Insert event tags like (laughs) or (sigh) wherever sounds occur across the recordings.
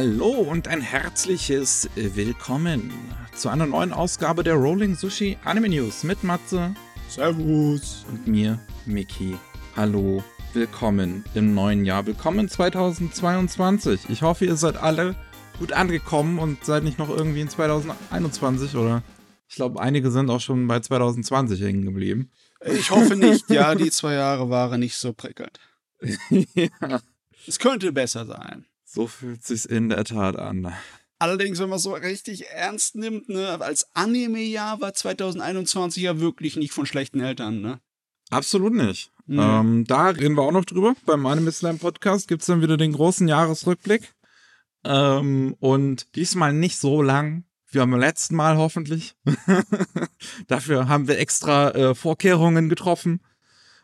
Hallo und ein herzliches Willkommen zu einer neuen Ausgabe der Rolling Sushi Anime News mit Matze. Servus. Und mir, Miki. Hallo, willkommen im neuen Jahr. Willkommen 2022. Ich hoffe, ihr seid alle gut angekommen und seid nicht noch irgendwie in 2021 oder ich glaube, einige sind auch schon bei 2020 hängen geblieben. Ich hoffe nicht, ja, die zwei Jahre waren nicht so prickelnd. (laughs) ja. Es könnte besser sein. So fühlt sich's in der Tat an. Allerdings, wenn man so richtig ernst nimmt, ne, als Anime-Jahr war 2021 ja wirklich nicht von schlechten Eltern, ne? Absolut nicht. Mhm. Ähm, da reden wir auch noch drüber. Beim Anime Slam Podcast gibt's dann wieder den großen Jahresrückblick. Ähm, und diesmal nicht so lang wie beim letzten Mal hoffentlich. (laughs) Dafür haben wir extra äh, Vorkehrungen getroffen.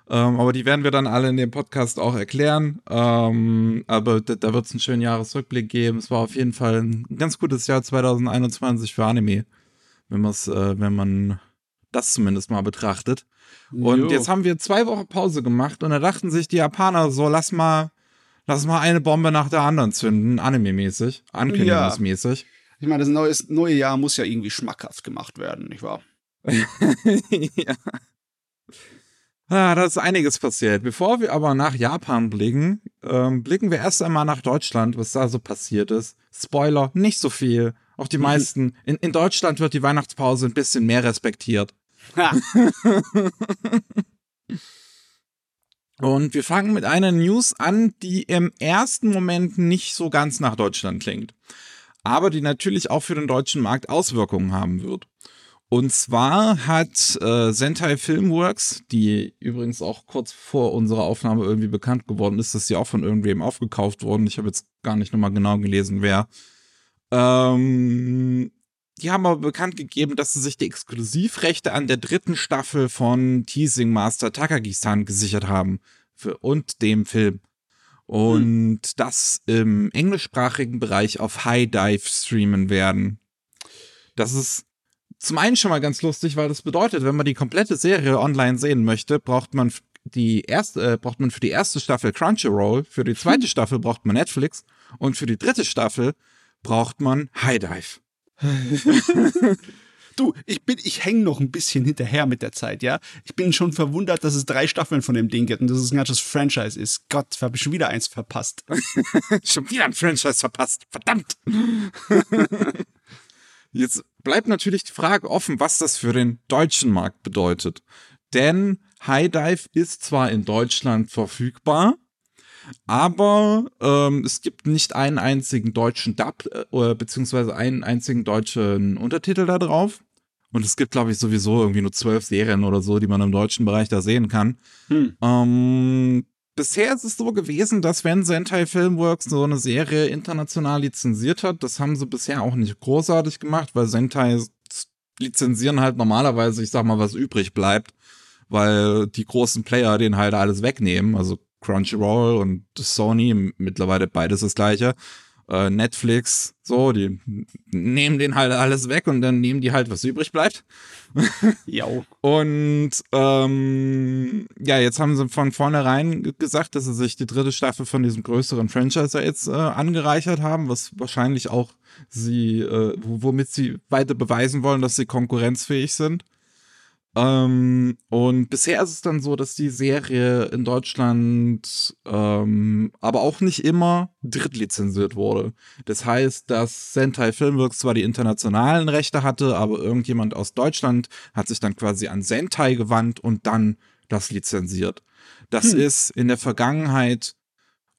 Ähm, aber die werden wir dann alle in dem Podcast auch erklären. Ähm, aber da, da wird es einen schönen Jahresrückblick geben. Es war auf jeden Fall ein ganz gutes Jahr 2021 für Anime, wenn, man's, äh, wenn man das zumindest mal betrachtet. Und jo. jetzt haben wir zwei Wochen Pause gemacht und da dachten sich die Japaner so, lass mal, lass mal eine Bombe nach der anderen zünden, anime-mäßig, ankündigungsmäßig. Ja. Ich meine, das neue, neue Jahr muss ja irgendwie schmackhaft gemacht werden, nicht wahr? (laughs) ja. Ah, da ist einiges passiert. Bevor wir aber nach Japan blicken, ähm, blicken wir erst einmal nach Deutschland, was da so passiert ist. Spoiler, nicht so viel. Auch die mhm. meisten. In, in Deutschland wird die Weihnachtspause ein bisschen mehr respektiert. (laughs) Und wir fangen mit einer News an, die im ersten Moment nicht so ganz nach Deutschland klingt. Aber die natürlich auch für den deutschen Markt Auswirkungen haben wird. Und zwar hat äh, Sentai Filmworks, die übrigens auch kurz vor unserer Aufnahme irgendwie bekannt geworden ist, dass sie auch von irgendwem aufgekauft wurden. Ich habe jetzt gar nicht nochmal genau gelesen, wer. Ähm, die haben aber bekannt gegeben, dass sie sich die Exklusivrechte an der dritten Staffel von Teasing Master Takagi-san gesichert haben. Für, und dem Film. Und hm. das im englischsprachigen Bereich auf High Dive streamen werden. Das ist zum einen schon mal ganz lustig, weil das bedeutet, wenn man die komplette Serie online sehen möchte, braucht man die erste, äh, braucht man für die erste Staffel Crunchyroll, für die zweite (laughs) Staffel braucht man Netflix und für die dritte Staffel braucht man High Dive. (laughs) du, ich bin, ich hänge noch ein bisschen hinterher mit der Zeit, ja. Ich bin schon verwundert, dass es drei Staffeln von dem Ding gibt und dass es ein ganzes Franchise ist. Gott, habe ich schon wieder eins verpasst. (laughs) schon wieder ein Franchise verpasst. Verdammt. Jetzt bleibt natürlich die Frage offen, was das für den deutschen Markt bedeutet. Denn High Dive ist zwar in Deutschland verfügbar, aber ähm, es gibt nicht einen einzigen deutschen Dub äh, beziehungsweise einen einzigen deutschen Untertitel da drauf. Und es gibt, glaube ich, sowieso irgendwie nur zwölf Serien oder so, die man im deutschen Bereich da sehen kann. Hm. Ähm, bisher ist es so gewesen, dass wenn Sentai Filmworks so eine Serie international lizenziert hat, das haben sie bisher auch nicht großartig gemacht, weil Sentai lizenzieren halt normalerweise, ich sag mal, was übrig bleibt, weil die großen Player den halt alles wegnehmen, also Crunchyroll und Sony, mittlerweile beides das gleiche äh, Netflix, so, die nehmen den halt alles weg und dann nehmen die halt, was übrig bleibt. ja. (laughs) Und ähm, ja, jetzt haben sie von vornherein gesagt, dass sie sich die dritte Staffel von diesem größeren Franchise jetzt äh, angereichert haben, was wahrscheinlich auch sie, äh, womit sie weiter beweisen wollen, dass sie konkurrenzfähig sind. Ähm, und bisher ist es dann so, dass die Serie in Deutschland ähm, aber auch nicht immer drittlizenziert wurde. Das heißt, dass Sentai Filmworks zwar die internationalen Rechte hatte, aber irgendjemand aus Deutschland hat sich dann quasi an Sentai gewandt und dann das lizenziert. Das hm. ist in der Vergangenheit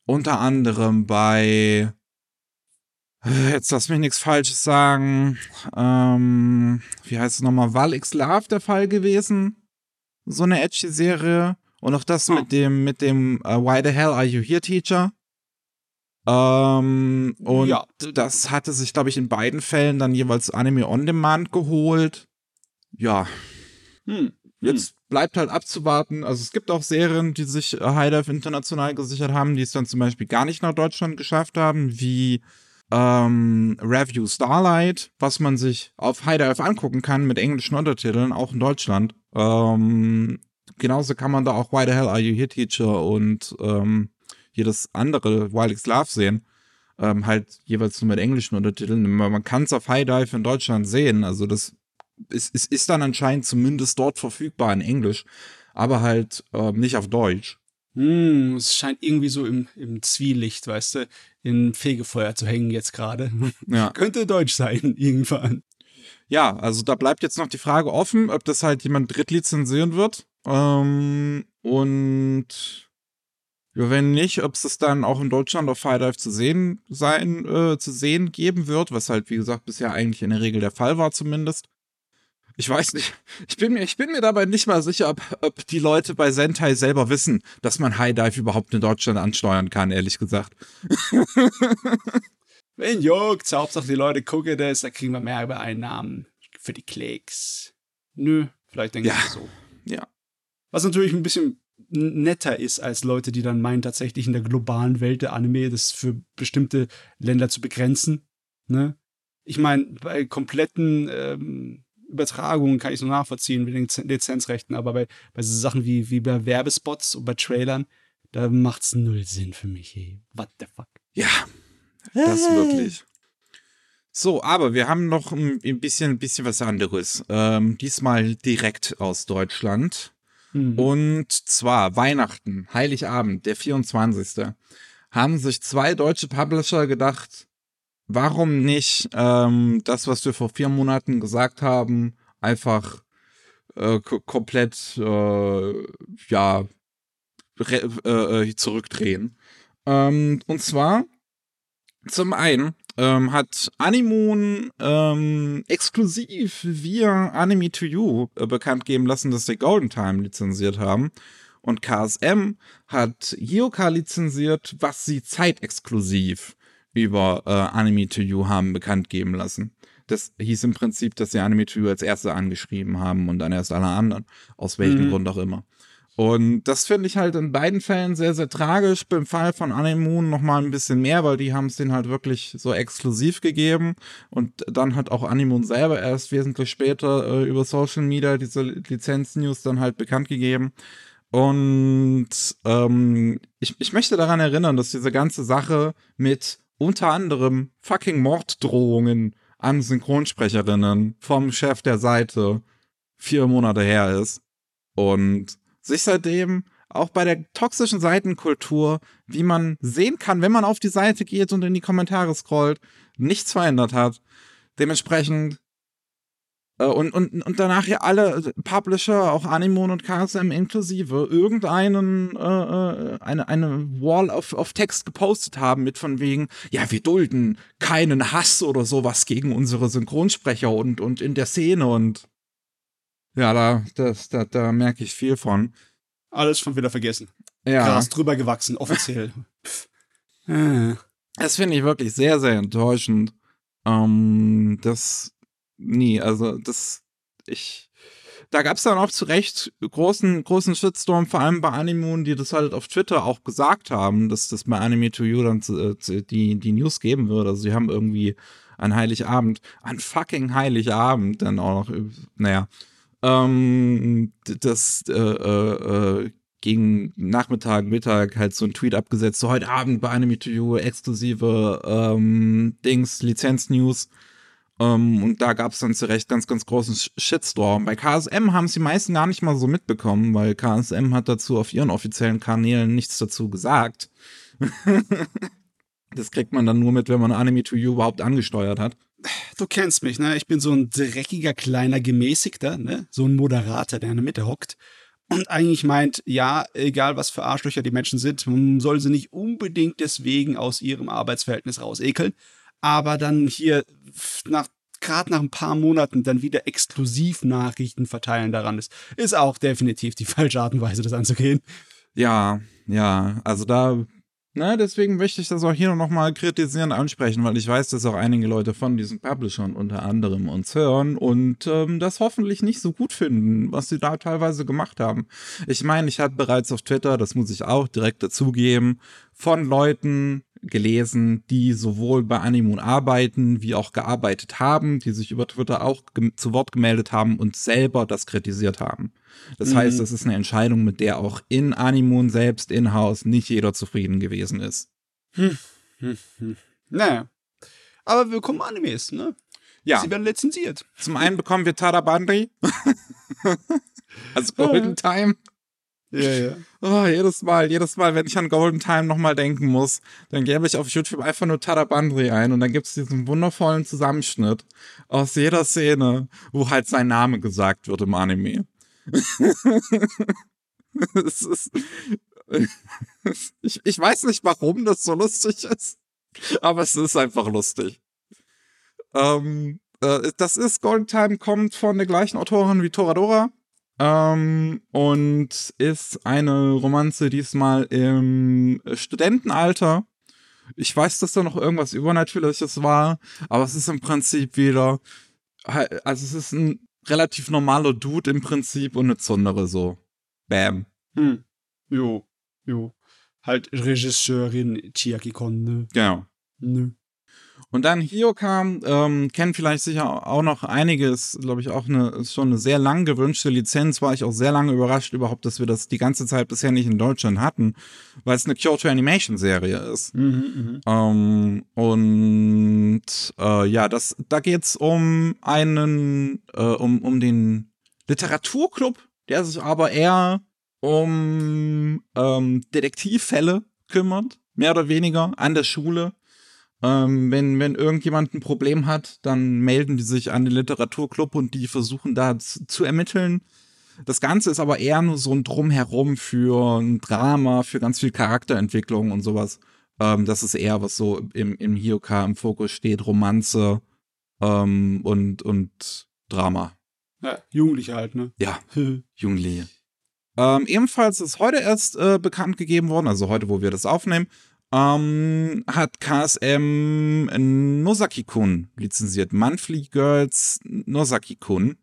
unter anderem bei Jetzt lass mich nichts Falsches sagen. Ähm, wie heißt es nochmal? Valix Love der Fall gewesen. So eine edgy Serie. Und auch das hm. mit dem, mit dem uh, Why the Hell Are You Here Teacher? Ähm, und ja. das hatte sich, glaube ich, in beiden Fällen dann jeweils Anime On Demand geholt. Ja. Hm. Jetzt hm. bleibt halt abzuwarten. Also es gibt auch Serien, die sich High Dive international gesichert haben, die es dann zum Beispiel gar nicht nach Deutschland geschafft haben, wie ähm, Review Starlight, was man sich auf High Dive angucken kann mit englischen Untertiteln, auch in Deutschland. Ähm, genauso kann man da auch Why the Hell Are You Here Teacher und ähm, jedes andere Wild Love sehen. ähm, halt jeweils nur mit englischen Untertiteln. Man kann es auf High Dive in Deutschland sehen, also das ist, ist, ist dann anscheinend zumindest dort verfügbar in Englisch, aber halt ähm, nicht auf Deutsch. Hm, es scheint irgendwie so im, im Zwielicht, weißt du, in Fegefeuer zu hängen jetzt gerade. (laughs) Ja. Könnte Deutsch sein, (laughs) irgendwann. Ja, also da bleibt jetzt noch die Frage offen, ob das halt jemand drittlizenzieren wird. Ähm, und ja, wenn nicht, ob es das dann auch in Deutschland auf High Dive zu sehen sein, äh, zu sehen geben wird, was halt, wie gesagt, bisher eigentlich in der Regel der Fall war zumindest. Ich weiß nicht. Ich bin mir, ich bin mir dabei nicht mal sicher, ob, ob die Leute bei Sentai selber wissen, dass man High Dive überhaupt in Deutschland ansteuern kann, ehrlich gesagt. (laughs) Wenn juckt's, Hauptsache die Leute gucken das, da kriegen wir mehr über Einnahmen für die Klicks. Nö, vielleicht denke ja. ich so. Ja. Was natürlich ein bisschen netter ist als Leute, die dann meinen, tatsächlich in der globalen Welt der Anime das für bestimmte Länder zu begrenzen. Ne? Ich meine, bei kompletten ähm, Übertragungen kann ich so nachvollziehen mit den Lizenzrechten, aber bei, bei so Sachen wie, wie bei Werbespots und bei Trailern, da macht's null Sinn für mich. Ey. What the fuck? Ja, das wirklich. So, aber wir haben noch ein bisschen, ein bisschen was anderes. Ähm, diesmal direkt aus Deutschland. Mhm. Und zwar Weihnachten, Heiligabend, der 24. Haben sich zwei deutsche Publisher gedacht, warum nicht ähm, das, was wir vor vier Monaten gesagt haben, einfach äh, komplett äh, ja äh, zurückdrehen. Ähm, und zwar zum einen ähm, hat Animoon ähm, exklusiv via Anime to You äh, bekannt geben lassen, dass sie Golden Time lizenziert haben. Und KSM hat Yoka lizenziert, was sie zeitexklusiv über äh, Anime to You haben bekannt geben lassen. Das hieß im Prinzip, dass sie Anime to You als erste angeschrieben haben und dann erst alle anderen. Aus welchem mhm. Grund auch immer. Und das finde ich halt in beiden Fällen sehr, sehr tragisch. Beim Fall von Anemoon noch mal ein bisschen mehr, weil die haben es den halt wirklich so exklusiv gegeben. Und dann hat auch Anemoon selber erst wesentlich später äh, über Social Media diese Lizenz-News dann halt bekannt gegeben. Und ähm, ich, ich möchte daran erinnern, dass diese ganze Sache mit unter anderem fucking Morddrohungen an Synchronsprecherinnen vom Chef der Seite vier Monate her ist. Und sich seitdem auch bei der toxischen Seitenkultur, wie man sehen kann, wenn man auf die Seite geht und in die Kommentare scrollt, nichts verändert hat. Dementsprechend und, und, und danach ja alle Publisher, auch Animon und KSM inklusive, irgendeinen, äh, äh, eine, eine Wall of, of Text gepostet haben mit von wegen, ja, wir dulden keinen Hass oder sowas gegen unsere Synchronsprecher und, und in der Szene und ja, da, das, da, da merke ich viel von. Alles schon wieder vergessen. Ja. Gras drüber gewachsen, offiziell. (laughs) das finde ich wirklich sehr, sehr enttäuschend. Ähm, das, nie, also das, ich, da gab es dann auch zu Recht großen, großen Shitstorm, vor allem bei Animoon, die das halt auf Twitter auch gesagt haben, dass das bei Anime to You dann äh, die, die News geben würde. Also sie haben irgendwie an Heiligabend, an fucking Heiligabend dann auch noch, naja, ähm, das äh, äh, gegen Nachmittag, Mittag halt so ein Tweet abgesetzt, so heute Abend bei Anime to You exklusive ähm, Dings, Lizenz-News. Ähm, und da gab es dann zu Recht ganz, ganz großen Shitstorm. Bei KSM haben es die meisten gar nicht mal so mitbekommen, weil KSM hat dazu auf ihren offiziellen Kanälen nichts dazu gesagt. (laughs) das kriegt man dann nur mit, wenn man Anime to You überhaupt angesteuert hat du kennst mich, ne? Ich bin so ein dreckiger, kleiner Gemäßigter, ne? So ein Moderator, der in der Mitte hockt. Und eigentlich meint, ja, egal was für Arschlöcher die Menschen sind, man soll sie nicht unbedingt deswegen aus ihrem Arbeitsverhältnis rausekeln. Aber dann hier nach gerade nach ein paar Monaten dann wieder exklusiv Nachrichten verteilen daran ist, ist auch definitiv die (laughs) falsche Art und Weise, das anzugehen. Ja, ja, also da Ne, deswegen möchte ich das auch hier noch mal kritisieren ansprechen, weil ich weiß, dass auch einige Leute von diesen Publishern unter anderem uns hören und ähm, das hoffentlich nicht so gut finden, was sie da teilweise gemacht haben. Ich meine, ich hatte bereits auf Twitter, das muss ich auch direkt dazugeben, von Leuten gelesen, die sowohl bei Animoon arbeiten, wie auch gearbeitet haben, die sich über Twitter auch zu Wort gemeldet haben und selber das kritisiert haben. Das mhm. heißt, das ist eine Entscheidung, mit der auch in Animoon selbst in-house nicht jeder zufrieden gewesen ist. Hm. Hm, hm. Naja. Aber wir kommen Animes, ne? Ja. Sie werden lizenziert. Zum einen bekommen wir Tarabandri. (laughs) also Golden Time. Ja, ja. Oh, jedes Mal, jedes Mal, wenn ich an Golden Time nochmal denken muss, dann gebe ich auf YouTube einfach nur Tarabandri ein und dann gibt es diesen wundervollen Zusammenschnitt aus jeder Szene, wo halt sein Name gesagt wird im Anime. (laughs) es ist, ich, ich weiß nicht, warum das so lustig ist, aber es ist einfach lustig. Ähm, äh, das ist Golden Time, kommt von der gleichen Autorin wie Toradora. Ähm, und ist eine Romanze diesmal im Studentenalter. Ich weiß, dass da noch irgendwas Übernatürliches war, aber es ist im Prinzip wieder, also es ist ein relativ normaler Dude im Prinzip und eine Zundere so. Bam. Hm. Jo, jo. Halt Regisseurin Chiaki Kon, ne? Genau. Ne. Und dann Hioka, ähm, kennen vielleicht sicher auch noch einiges, glaube ich, auch eine, ist schon eine sehr lang gewünschte Lizenz. War ich auch sehr lange überrascht überhaupt, dass wir das die ganze Zeit bisher nicht in Deutschland hatten, weil es eine Kyoto Animation Serie ist. Mhm, Ähm, und äh, ja, das, da geht's um einen, äh, um, um den Literaturclub, der sich aber eher um ähm, Detektivfälle kümmert, mehr oder weniger an der Schule. Ähm, wenn, wenn irgendjemand ein Problem hat, dann melden die sich an den Literaturclub und die versuchen da zu, zu ermitteln. Das Ganze ist aber eher nur so ein Drumherum für ein Drama, für ganz viel Charakterentwicklung und sowas. Ähm, das ist eher, was so im, im Hioka im Fokus steht, Romanze ähm, und, und Drama. Ja, Jugendliche halt, ne? Ja, (laughs) Jugendliche. Ähm, ebenfalls ist heute erst äh, bekannt gegeben worden, also heute, wo wir das aufnehmen, ähm, hat KSM Nosaki-kun lizenziert. Monthly Girls Nosaki-kun.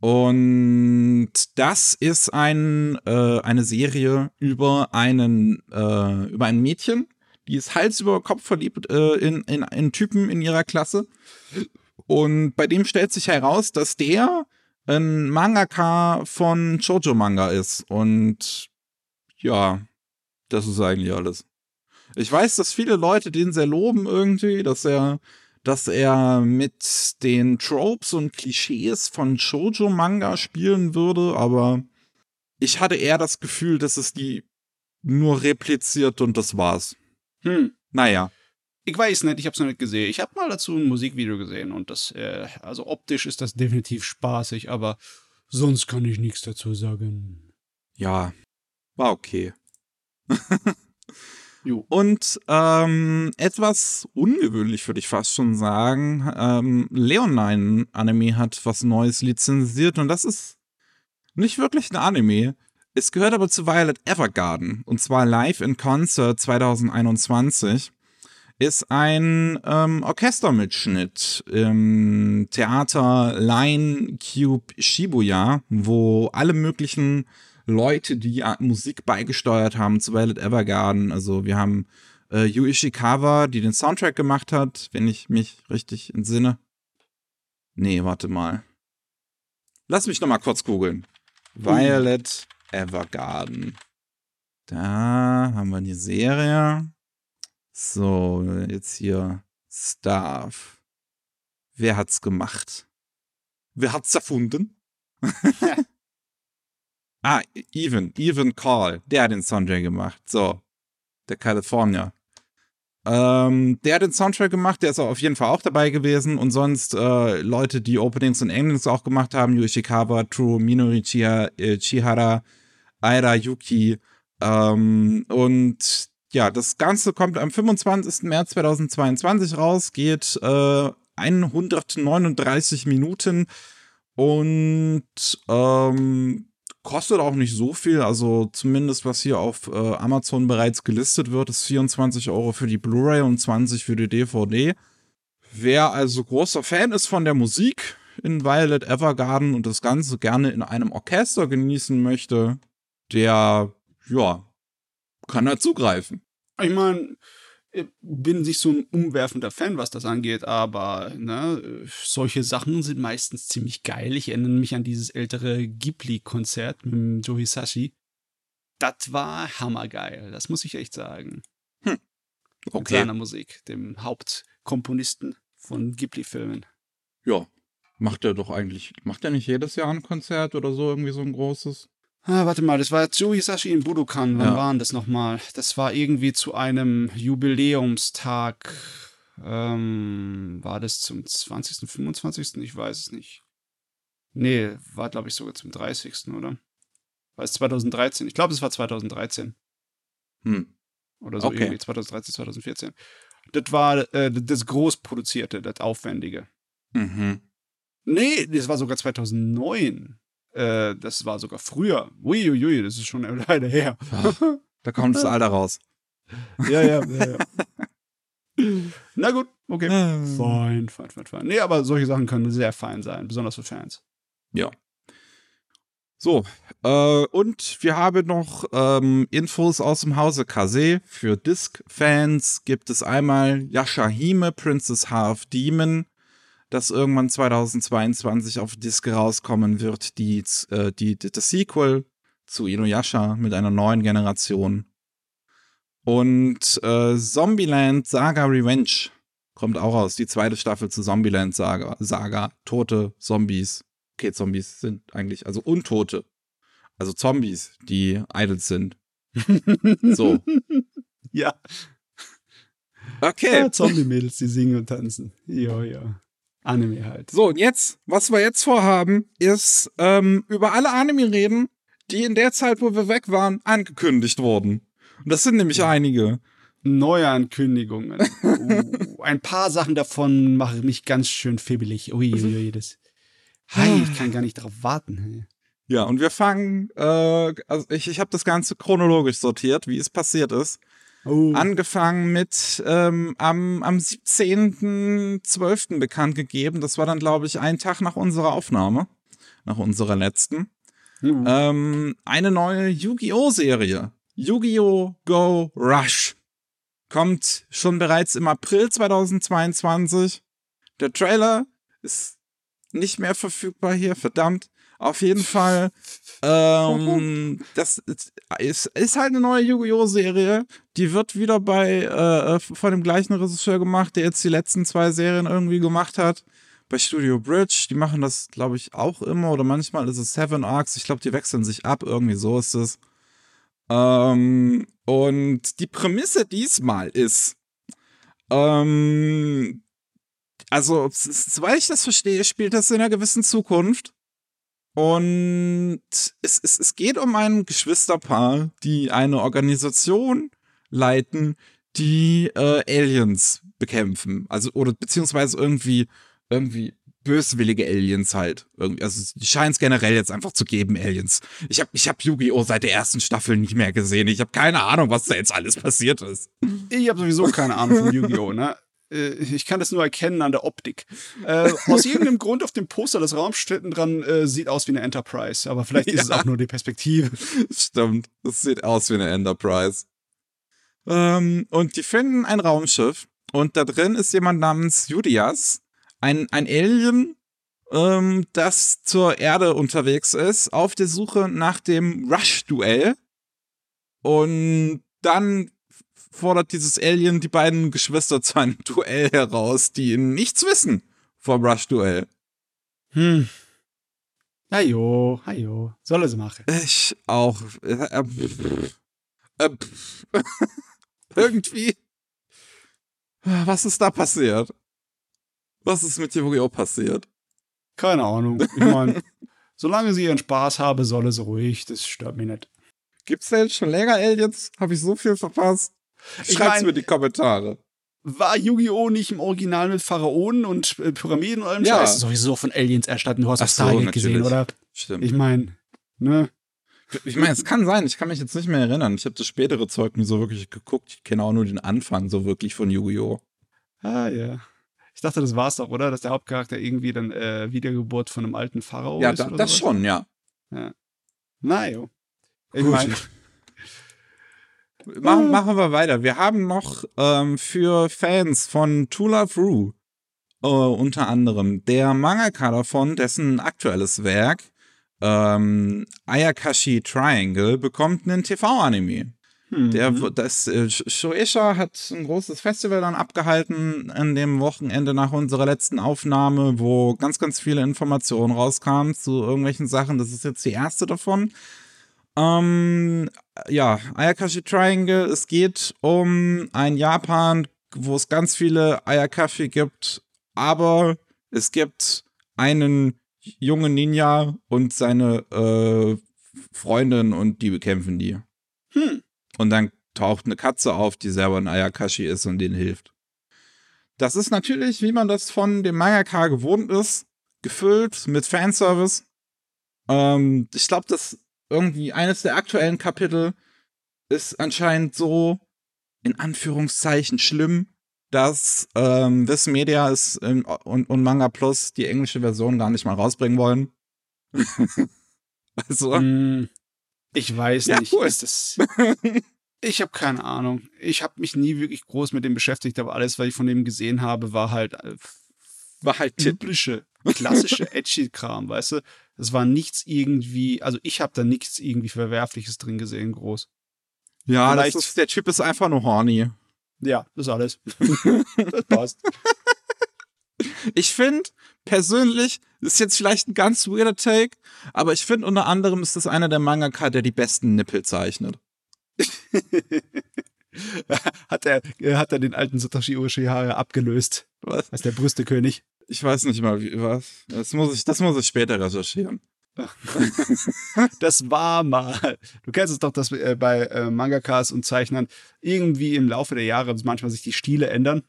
Und das ist ein, äh, eine Serie über einen, äh, über ein Mädchen, die ist Hals über Kopf verliebt äh, in, in einen Typen in ihrer Klasse. Und bei dem stellt sich heraus, dass der ein Mangaka von Shoujo Manga ist. Und ja, das ist eigentlich alles. Ich weiß, dass viele Leute den sehr loben irgendwie, dass er, dass er mit den Tropes und Klischees von Shoujo Manga spielen würde, aber ich hatte eher das Gefühl, dass es die nur repliziert und das war's. Hm. Naja. Ich weiß nicht, ich hab's noch nicht gesehen. Ich habe mal dazu ein Musikvideo gesehen und das, äh, also optisch ist das definitiv spaßig, aber sonst kann ich nichts dazu sagen. Ja, war okay. (laughs) Jo. Und ähm, etwas ungewöhnlich würde ich fast schon sagen, ähm, Leonine Anime hat was Neues lizenziert und das ist nicht wirklich ein Anime. Es gehört aber zu Violet Evergarden und zwar Live in Concert 2021 ist ein ähm, Orchestermitschnitt im Theater Line Cube Shibuya, wo alle möglichen Leute, die Musik beigesteuert haben zu Violet Evergarden. Also wir haben äh, Yu Ishikawa, die den Soundtrack gemacht hat, wenn ich mich richtig entsinne. Nee, warte mal. Lass mich noch mal kurz googeln. Violet Evergarden. Da haben wir die Serie. So, jetzt hier Staff. Wer hat's gemacht? Wer hat's erfunden? (laughs) ah, Even, Even Call. Der hat den Soundtrack gemacht. So, der California. Ähm, der hat den Soundtrack gemacht, der ist auf jeden Fall auch dabei gewesen. Und sonst äh, Leute, die Openings und Endings auch gemacht haben, Yu True, Minori Chia, äh, Chihara, Aira Yuki. Ähm, und ja, das Ganze kommt am 25. März 2022 raus, geht äh, 139 Minuten und ähm, kostet auch nicht so viel. Also zumindest was hier auf äh, Amazon bereits gelistet wird, ist 24 Euro für die Blu-ray und 20 für die DVD. Wer also großer Fan ist von der Musik in Violet Evergarden und das Ganze gerne in einem Orchester genießen möchte, der, ja, kann er zugreifen. Ich meine, bin nicht so ein umwerfender Fan, was das angeht, aber ne, solche Sachen sind meistens ziemlich geil. Ich erinnere mich an dieses ältere Ghibli-Konzert mit Joe Hisashi. Das war hammergeil, das muss ich echt sagen. Hm. Mit Okay. seiner Musik, dem Hauptkomponisten von Ghibli-Filmen. Ja. Macht er doch eigentlich, macht er nicht jedes Jahr ein Konzert oder so, irgendwie so ein großes? Ah, warte mal, das war Joe Hisashi in Budokan. Wann Ja. war denn das nochmal? Das war irgendwie zu einem Jubiläumstag. Ähm, war das zum 20., 25.? Ich weiß es nicht. Nee, war glaube ich sogar zum 30., oder? War es 2013? Ich glaube, es war 2013. Hm. Oder so Okay. irgendwie 2013, 2014. Das war äh, das Großproduzierte, das Aufwendige. Mhm. Nee, das war sogar 2009. Äh, das war sogar früher. Uiuiui, das ist schon (laughs) Weile her. Da kommt das Alter raus. Ja, ja, ja, ja. (laughs) Na gut, okay. Ähm. Fein, fein, fein, fein. Nee, aber solche Sachen können sehr fein sein, besonders für Fans. So, äh, und wir haben noch ähm, Infos aus dem Hause Kase. Für Disc-Fans gibt es einmal Yashahime, Princess Half Demon, das irgendwann 2022 auf Disc rauskommen wird, die, äh, die, die, das Sequel zu Inuyasha mit einer neuen Generation. Und äh, Zombieland Saga Revenge kommt auch raus, die zweite Staffel zu Zombieland Saga, Saga tote Zombies. Okay, Zombies sind eigentlich, also Untote. Also Zombies, die Idols sind. (laughs) So. Ja, Okay. ja Zombie-Mädels, die singen und tanzen. Ja, ja. Anime halt. So, und jetzt, was wir jetzt vorhaben, ist ähm, über alle Anime reden, die in der Zeit, wo wir weg waren, angekündigt wurden. Und das sind nämlich einige. Neuankündigungen. uh, ein paar Sachen davon machen mich ganz schön fibbelig. Ui, ui, ui, das. Hi, ich kann gar nicht darauf warten. Ja, und wir fangen, äh, also ich, ich habe das Ganze chronologisch sortiert, wie es passiert ist. Oh, Angefangen mit ähm, am, am 17.12. bekannt gegeben. Das war dann, glaube ich, ein Tag nach unserer Aufnahme, nach unserer letzten. uh, Ähm, eine neue Yu-Gi-Oh! Serie. Yu-Gi-Oh! Go Rush. Kommt schon bereits im April 2022. Der Trailer ist nicht mehr verfügbar hier, verdammt. Auf jeden Fall, ähm, das ist, ist, halt eine neue Yu-Gi-Oh! Serie. Die wird wieder bei, äh, von dem gleichen Regisseur gemacht, der jetzt die letzten zwei Serien irgendwie gemacht hat bei Studio Bridge. Die machen das, glaube ich, auch immer oder manchmal ist es Seven Arcs. Ich glaube, die wechseln sich ab. Irgendwie so ist es. Ähm, und die Prämisse diesmal ist, ähm, also, soweit ich das verstehe, spielt das in einer gewissen Zukunft. Und es, es, es geht um ein Geschwisterpaar, die eine Organisation leiten, die äh, Aliens bekämpfen. Also, oder beziehungsweise irgendwie, irgendwie böswillige Aliens halt. Irgendwie, also die scheinen es generell jetzt einfach zu geben, Aliens. Ich habe ich hab Yu-Gi-Oh! seit der ersten Staffel nicht mehr gesehen. Ich habe keine Ahnung, was da jetzt alles passiert ist. ich habe sowieso keine Ahnung von Yu-Gi-Oh! Ne? Äh, Ich kann das nur erkennen an der Optik. Äh, aus irgendeinem (laughs) Grund auf dem Poster das Raumstätten dran äh, sieht aus wie eine Enterprise, aber vielleicht ist es Ja. auch nur die Perspektive. Stimmt, das sieht aus wie eine Enterprise. Ähm, und die finden ein Raumschiff und da drin ist jemand namens Judias, ein, ein Alien, ähm, das zur Erde unterwegs ist, auf der Suche nach dem Rush-Duell. Und dann fordert dieses Alien die beiden Geschwister zu einem (laughs) Duell heraus, die nichts wissen vom Rush-Duell. Hm. Hajo, hajo. Soll es machen. Ich auch. Äh, pff. äh, pff. Irgendwie. Was ist da passiert? Was ist mit Yu-Gi-Oh! passiert? Keine Ahnung. Ich (laughs) meine, solange sie ihren Spaß habe, soll es ruhig. Das stört mich nicht. Gibt's jetzt schon länger Aliens? Habe ich so viel verpasst? Ich Schreibt's mir in die Kommentare. War Yu-Gi-Oh! nicht im Original mit Pharaonen und Pyramiden und allem Ja. Scheiß? Sowieso von Aliens erstatten. Du hast das so, Stargate gesehen, oder? Stimmt. Ich meine, ne? Ich meine, es kann sein, ich kann mich jetzt nicht mehr erinnern. Ich habe das spätere Zeug nie so wirklich geguckt. Ich kenne auch nur den Anfang so wirklich von Yu-Gi-Oh! Ah, ja. Ich dachte, das war's doch, oder? Dass der Hauptcharakter irgendwie dann äh, Wiedergeburt von einem alten Pharao ja, ist. da, oder das sowas? schon, ja. Na jo. Ich meine, Machen, machen wir weiter. Wir haben noch ähm, für Fans von To Love Ru äh, unter anderem der Mangaka davon, dessen aktuelles Werk ähm, Ayakashi Triangle bekommt einen TV-Anime. Der, Mhm. das, äh, Sh- Shueisha hat ein großes Festival dann abgehalten an dem Wochenende nach unserer letzten Aufnahme, wo ganz, ganz viele Informationen rauskamen zu irgendwelchen Sachen. Das ist jetzt die erste davon. Ähm, ja, Ayakashi Triangle. Es geht um ein Japan, wo es ganz viele Ayakashi gibt, aber es gibt einen jungen Ninja und seine äh, Freundin und die bekämpfen die. Hm. Und dann taucht eine Katze auf, die selber ein Ayakashi ist und denen hilft. Das ist natürlich, wie man das von dem Mangaka gewohnt ist, gefüllt mit Fanservice. Ähm, ich glaube, dass irgendwie eines der aktuellen Kapitel ist anscheinend so in Anführungszeichen schlimm, dass ähm, This Media ist ähm, und, und Manga Plus die englische Version gar nicht mal rausbringen wollen. (laughs) also, Hm, Ich weiß Ja, nicht. cool. Ist das (laughs) ich habe keine Ahnung. Ich habe mich nie wirklich groß mit dem beschäftigt, aber alles, was ich von dem gesehen habe, war halt äh, war halt typische, klassische (laughs) Edgy-Kram, weißt du? Es war nichts irgendwie, also ich habe da nichts irgendwie Verwerfliches drin gesehen, groß. Ja, das Vielleicht- ist, der Typ ist einfach nur horny. Ja, das ist alles. (laughs) das passt. Ich finde, persönlich, ist jetzt vielleicht ein ganz weirder Take, aber ich finde unter anderem ist das einer der Mangaka, der die besten Nippel zeichnet. (laughs) hat, er, hat er den alten Satoshi Ushihara abgelöst Was? als der Brüstekönig. Ich weiß nicht mal, wie, was. Das muss ich, das muss ich später recherchieren. (laughs) Das war mal. Du kennst es doch, dass äh, bei äh, Mangakas und Zeichnern irgendwie im Laufe der Jahre manchmal sich die Stile ändern.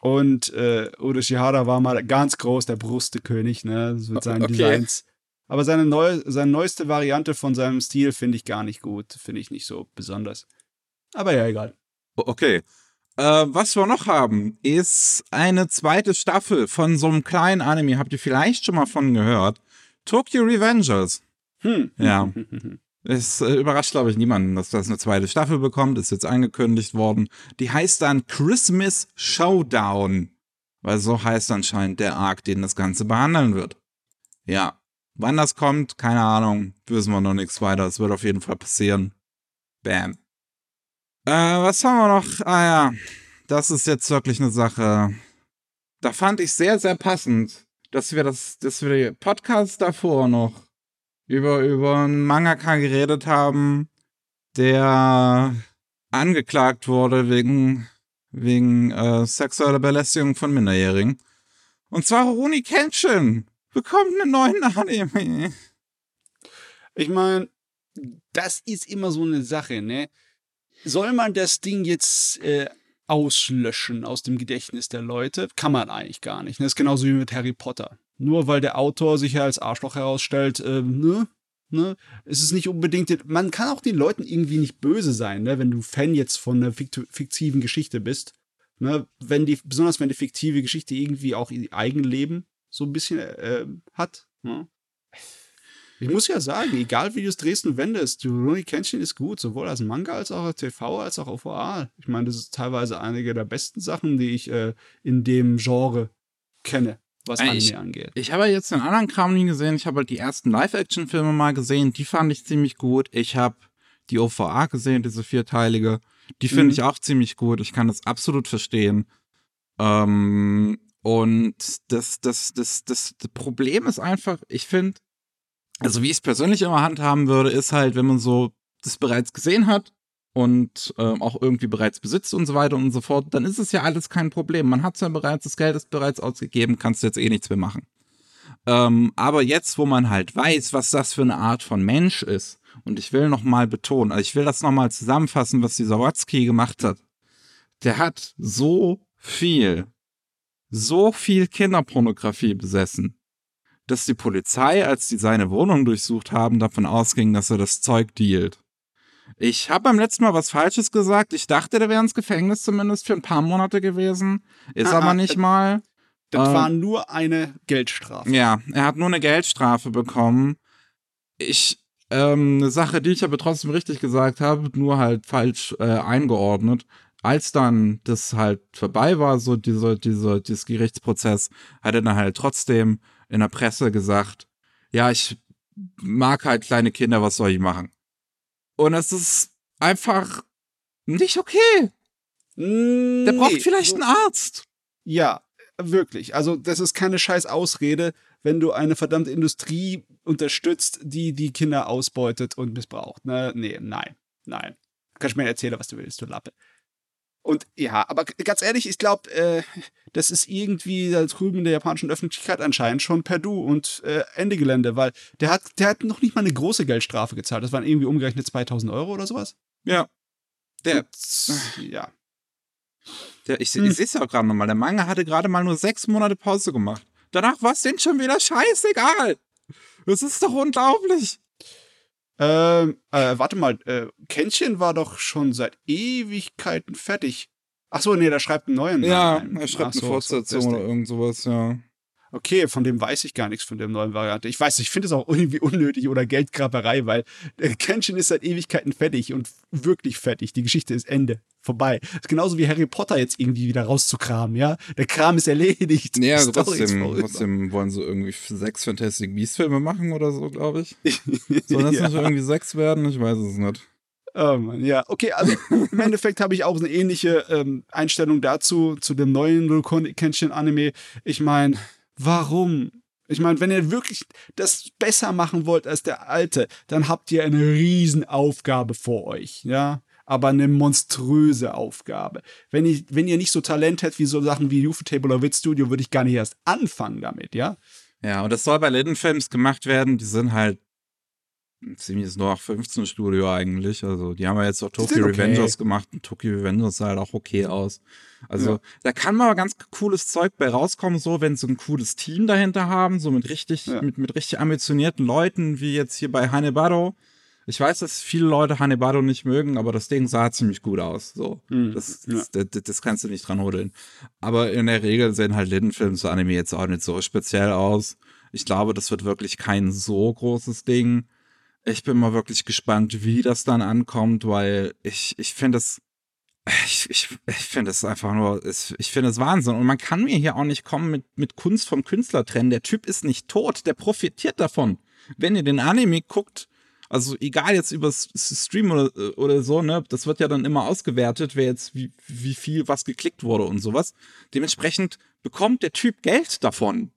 Und äh, Urushihara war mal ganz groß der Brustekönig, ne, mit seinen Okay. Designs. Aber seine, neu, seine neueste Variante von seinem Stil finde ich gar nicht gut. Finde ich nicht so besonders. Aber ja, egal. Okay. Äh, was wir noch haben, ist eine zweite Staffel von so einem kleinen Anime. Habt ihr vielleicht schon mal von gehört? Tokyo Revengers. Hm. Ja. (laughs) Es äh, überrascht, glaube ich, niemanden, dass das eine zweite Staffel bekommt. Ist jetzt angekündigt worden. Die heißt dann Christmas Showdown. Weil so heißt anscheinend der Arc, den das Ganze behandeln wird. Ja. Wann das kommt, keine Ahnung. Wissen wir noch nichts weiter. Es wird auf jeden Fall passieren. Bam. Äh, was haben wir noch? Ah ja. Das ist jetzt wirklich eine Sache. Da fand ich sehr, sehr passend, dass wir das, dass wir die Podcasts davor noch über, über einen Mangaka geredet haben, der angeklagt wurde wegen, wegen äh, sexueller Belästigung von Minderjährigen. Und zwar Rurouni Kenshin bekommt einen neuen (laughs) Anime. Ich meine, das ist immer so eine Sache, ne? Soll man das Ding jetzt äh, auslöschen aus dem Gedächtnis der Leute? Kann man eigentlich gar nicht. Ne? Das ist genauso wie mit Harry Potter. Nur weil der Autor sich ja als Arschloch herausstellt, ähm, ne? Ne? Es ist nicht unbedingt, man kann auch den Leuten irgendwie nicht böse sein, ne? wenn du Fan jetzt von einer fiktiven Geschichte bist. Ne? Wenn die, besonders wenn die fiktive Geschichte irgendwie auch ihr Eigenleben so ein bisschen äh, hat. Ne? Ich muss ja sagen, egal wie du es drehst und wendest, Rurouni Kenshin ist gut, sowohl als Manga als auch als TV als auch OVA. Ich meine, das ist teilweise einige der besten Sachen, die ich äh, in dem Genre kenne, was Ey, Anime ich- angeht. Ich habe jetzt den anderen Kram nie gesehen. Ich habe halt die ersten Live-Action-Filme mal gesehen. Die fand ich ziemlich gut. Ich habe die OVA gesehen, diese vierteilige. Die finde Mhm. ich auch ziemlich gut. Ich kann das absolut verstehen. Ähm, und das, das, das, das, das Problem ist einfach, ich finde, also wie ich es persönlich immer handhaben würde, ist halt, wenn man so das bereits gesehen hat und ähm, auch irgendwie bereits besitzt und so weiter und so fort, dann ist es ja alles kein Problem. Man hat ja bereits, das Geld ist bereits ausgegeben, kannst du jetzt eh nichts mehr machen. Ähm, aber jetzt, wo man halt weiß, was das für eine Art von Mensch ist, und ich will noch mal betonen, also ich will das noch mal zusammenfassen, was dieser Watzki gemacht hat. Der hat so viel, so viel Kinderpornografie besessen, dass die Polizei, als die seine Wohnung durchsucht haben, davon ausging, dass er das Zeug dealt. Ich habe beim letzten Mal was Falsches gesagt. Ich dachte, der wäre ins Gefängnis zumindest für ein paar Monate gewesen. Ist Ah, aber ah, nicht äh, mal. Das ähm, war nur eine Geldstrafe. Ja, er hat nur eine Geldstrafe bekommen. Ich, ähm, eine Sache, die ich aber trotzdem richtig gesagt habe, nur halt falsch äh, eingeordnet. Als dann das halt vorbei war, so dieser, dieser, dieses Gerichtsprozess, hat er dann halt trotzdem in der Presse gesagt, ja, ich mag halt kleine Kinder, was soll ich machen? Und es ist einfach nicht okay. Mm, Der braucht nee, vielleicht so- einen Arzt. Ja, wirklich. Also, das ist keine scheiß Ausrede, wenn du eine verdammte Industrie unterstützt, die die Kinder ausbeutet und missbraucht. Ne? Nee, nein, nein. Kannst mir erzählen, was du willst, du Lappe. Und ja, aber ganz ehrlich, ich glaube, äh, das ist irgendwie da drüben in der japanischen Öffentlichkeit anscheinend schon per Du und äh, Ende Gelände, weil der hat, der hat noch nicht mal eine große Geldstrafe gezahlt. Das waren irgendwie umgerechnet 2000 Euro oder sowas. Ja. Der, ja. der ich, Hm. ich sehe es ja auch gerade nochmal. Der Manga hatte gerade mal nur sechs Monate Pause gemacht. Danach war es denen schon wieder scheißegal. Das ist doch unglaublich. Ähm, äh, warte mal, äh, Kenshin war doch schon seit Ewigkeiten fertig. Ach so, nee, der schreibt einen neuen. Ja, Nein, er schreibt ach so, eine Fortsetzung so, oder irgend sowas, ja. Okay, von dem weiß ich gar nichts, von der neuen Variante. Ich weiß, ich finde es auch irgendwie unnötig oder Geldgraberei, weil Kenshin ist seit Ewigkeiten fertig und wirklich fertig. Die Geschichte ist Ende. Vorbei. ist genauso wie Harry Potter jetzt irgendwie wieder rauszukramen, ja? Der Kram ist erledigt. Also ist trotzdem, trotzdem wollen sie irgendwie sechs Fantastic Beasts Filme machen oder so, glaube ich. (laughs) Sollen das Ja. nicht irgendwie sechs werden? Ich weiß es nicht. Oh Mann, ja. Okay, also im Endeffekt habe ich auch eine ähnliche ähm, Einstellung dazu, zu dem neuen Rurouni Kenshin Anime. Ich meine, warum? Ich meine, wenn ihr wirklich das besser machen wollt als der alte, dann habt ihr eine Riesenaufgabe vor euch, ja. Aber eine monströse Aufgabe. Wenn, ich, wenn ihr nicht so Talent hättet wie so Sachen wie Ufotable oder Wit Studio, würde ich gar nicht erst anfangen damit, ja. Ja, und das soll bei Linden Films gemacht werden. Die sind halt ziemliches nur 15 Studio eigentlich. Also, die haben ja jetzt auch Tokyo okay. Revengers gemacht und Tokyo Revengers sah halt auch okay aus. Also, Ja. da kann mal ganz cooles Zeug bei rauskommen, so, wenn sie ein cooles Team dahinter haben, so mit richtig, Ja. mit, mit richtig ambitionierten Leuten, wie jetzt hier bei Hanebado. Ich weiß, dass viele Leute Hanebado nicht mögen, aber das Ding sah ziemlich gut aus. So. Mhm. Das, das, das, das kannst du nicht dran hodeln. Aber in der Regel sehen halt Lindenfilms so Anime jetzt auch nicht so speziell aus. Ich glaube, das wird wirklich kein so großes Ding. Ich bin mal wirklich gespannt, wie das dann ankommt, weil ich, ich finde es, ich, ich, ich finde es einfach nur, ich finde es Wahnsinn. Und man kann mir hier auch nicht kommen mit, mit Kunst vom Künstler trennen. Der Typ ist nicht tot, der profitiert davon. Wenn ihr den Anime guckt, also egal jetzt über Stream oder, oder so, ne, das wird ja dann immer ausgewertet, wer jetzt wie, wie viel was geklickt wurde und sowas. Dementsprechend bekommt der Typ Geld davon.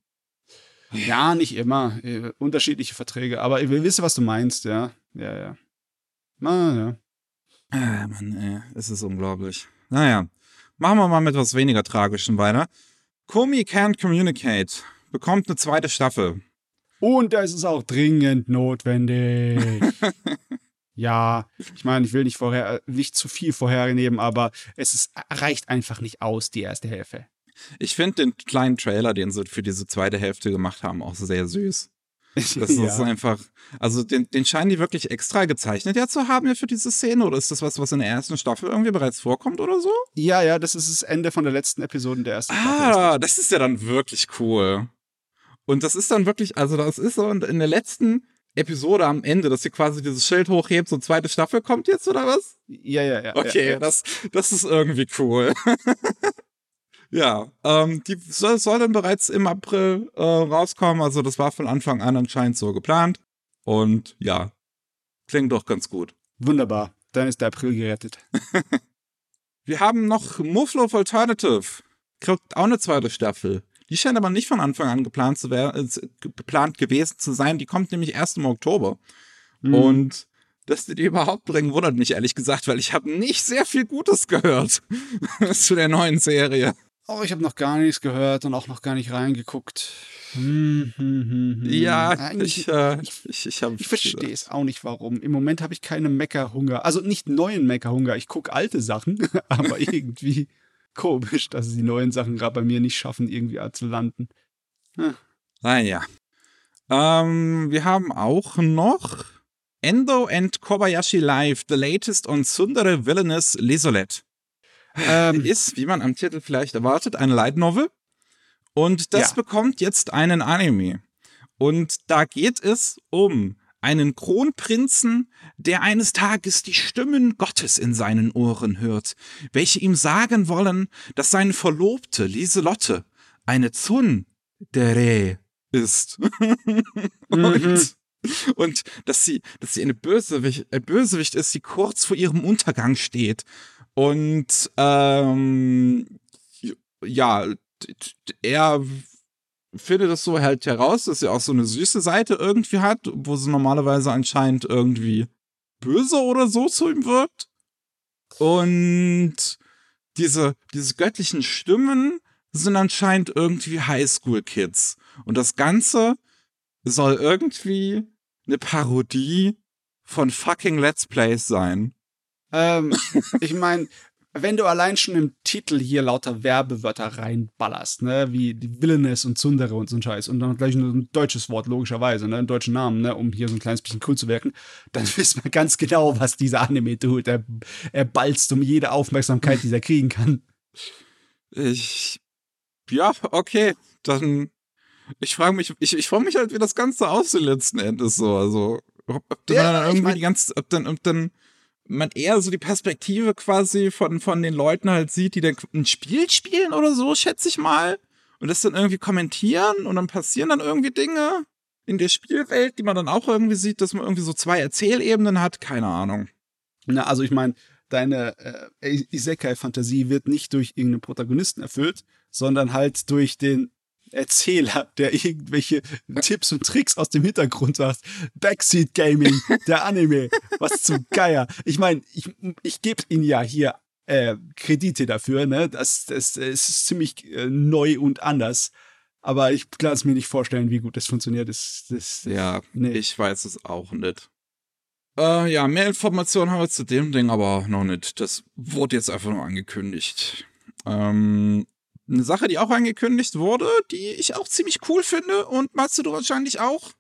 Ja, nicht immer. Äh, unterschiedliche Verträge. Aber ich will wissen, was du meinst, ja. Ja, ja. Na, ja. Ah, Mann, ey, es ist unglaublich. Naja, machen wir mal mit was weniger Tragischem weiter. Komi Can't Communicate bekommt eine zweite Staffel. Und das ist auch dringend notwendig. (laughs) ja, ich meine, ich will nicht vorher, nicht zu viel vorhernehmen, aber es ist, reicht einfach nicht aus, die erste Hälfte. Ich finde den kleinen Trailer, den sie für diese zweite Hälfte gemacht haben, auch sehr süß. (laughs) Das ist ja. einfach, also den, den scheinen die wirklich extra gezeichnet ja zu haben ja für diese Szene oder ist das was, was in der ersten Staffel irgendwie bereits vorkommt oder so? ja, ja, das ist das Ende von der letzten Episode der ersten Ah, das ist ja dann wirklich cool. Und das ist dann wirklich, also das ist so in der letzten Episode am Ende, dass sie quasi dieses Schild hochhebt, so zweite Staffel kommt jetzt oder was? Ja, ja, ja. Okay, ja, ja. Das, das ist irgendwie cool. (laughs) ja, ähm, die soll, soll dann bereits im April äh, rauskommen, also das war von Anfang an anscheinend so geplant. Und ja, klingt doch ganz gut. Wunderbar. Dann ist der April gerettet. (laughs) (laughs) Wir haben noch Move Love Alternative. Kriegt auch eine zweite Staffel. Die scheint aber nicht von Anfang an geplant, zu äh, geplant gewesen zu sein. Die kommt nämlich erst im Oktober. Mhm. Und dass die die überhaupt bringen, wundert mich ehrlich gesagt, weil ich habe nicht sehr viel Gutes gehört (laughs) zu der neuen Serie. Oh, ich habe noch gar nichts gehört und auch noch gar nicht reingeguckt. Hm, hm, hm, hm. Ja, Eigentlich, ich, äh, ich, ich habe. Ich verstehe es auch nicht, warum. Im Moment habe ich keine Meckerhunger. Also nicht neuen Meckerhunger. Ich gucke alte Sachen, (laughs) aber irgendwie komisch, dass die neuen Sachen gerade bei mir nicht schaffen, irgendwie zu landen. Naja. Ähm, wir haben auch noch Endo and Kobayashi Live, the latest on Sundere Villainous Lesolette. Ähm, (laughs) Ist, wie man am Titel vielleicht erwartet, eine Light Novel. Und das Ja. bekommt jetzt einen Anime. Und da geht es um einen Kronprinzen, der eines Tages die Stimmen Gottes in seinen Ohren hört, welche ihm sagen wollen, dass seine Verlobte Lieselotte eine Tsundere ist. (laughs) und, und dass sie, dass sie eine Bösewicht, ein Bösewicht ist, die kurz vor ihrem Untergang steht. Und ähm, ja, er findet das so halt heraus, dass sie auch so eine süße Seite irgendwie hat, wo sie normalerweise anscheinend irgendwie böse oder so zu ihm wirkt. Und diese, diese göttlichen Stimmen sind anscheinend irgendwie Highschool-Kids. Und das Ganze soll irgendwie eine Parodie von fucking Let's Plays sein. Ähm, ich meine, wenn du allein schon im Titel hier lauter Werbewörter reinballerst, ne, wie die Villainess und Zundere und so ein Scheiß, und dann gleich ein deutsches Wort, logischerweise, ne, einen deutschen Namen, ne, um hier so ein kleines bisschen cool zu wirken, dann (laughs) wisst man ganz genau, was dieser Anime tut. Er, er balzt um jede Aufmerksamkeit, die er kriegen kann. Ich. Ja, okay. Dann. Ich frage mich, ich, ich frage mich halt, wie das Ganze aussieht letzten Endes so. Also, ob, ob ja, dann irgendwie ich mein, die ganze, ob dann, ob dann man eher so die Perspektive quasi von, von den Leuten halt sieht, die dann ein Spiel spielen oder so, schätze ich mal. Und das dann irgendwie kommentieren und dann passieren dann irgendwie Dinge in der Spielwelt, die man dann auch irgendwie sieht, dass man irgendwie so zwei Erzählebenen hat. Keine Ahnung. Na, also ich meine, deine äh, Isekai-Fantasie wird nicht durch irgendeinen Protagonisten erfüllt, sondern halt durch den Erzähler, der irgendwelche Tipps und Tricks aus dem Hintergrund sagt. Backseat Gaming, der Anime, was zum Geier. Ich meine, ich, ich gebe Ihnen ja hier äh, Kredite dafür, ne? Das, das, das ist ziemlich äh, neu und anders. Aber ich kann es mir nicht vorstellen, wie gut das funktioniert. Das, das, ja, nee. ich weiß es auch nicht. Äh, ja, mehr Informationen haben wir zu dem Ding aber noch nicht. Das wurde jetzt einfach nur angekündigt. Ähm, eine Sache, die auch angekündigt wurde, die ich auch ziemlich cool finde und Matsu, du wahrscheinlich auch,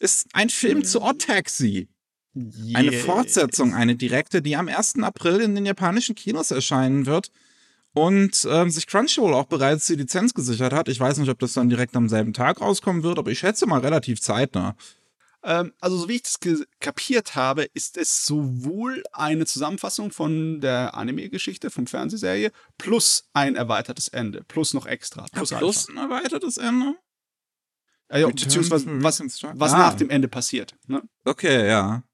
ist ein Film zu Odd Taxi. Yes. Eine Fortsetzung, eine direkte, die am 1. April in den japanischen Kinos erscheinen wird und ähm, sich Crunchyroll auch bereits die Lizenz gesichert hat. Ich weiß nicht, ob das dann direkt am selben Tag rauskommen wird, aber ich schätze mal relativ zeitnah. Ähm, also, so wie ich das kapiert habe, ist es sowohl eine Zusammenfassung von der Anime-Geschichte, vom Fernsehserie, plus ein erweitertes Ende, plus noch extra. Plus, ja, plus ein erweitertes Ende? Äh, ja, beziehungsweise was, was ah. nach dem Ende passiert. Ne? Okay, ja.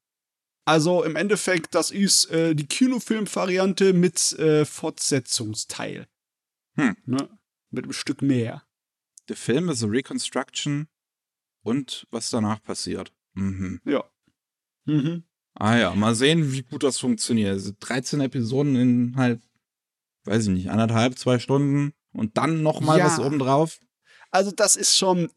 Also im Endeffekt, das ist äh, die Kinofilm-Variante mit äh, Fortsetzungsteil. Hm. Ne? Mit einem Stück mehr. Der Film ist a Reconstruction und was danach passiert. Mhm. Ja. Mhm. Ah ja, mal sehen, wie gut das funktioniert. Also 13 Episoden in halt, weiß ich nicht, anderthalb, zwei Stunden und dann nochmal ja. was obendrauf. Also das ist schon,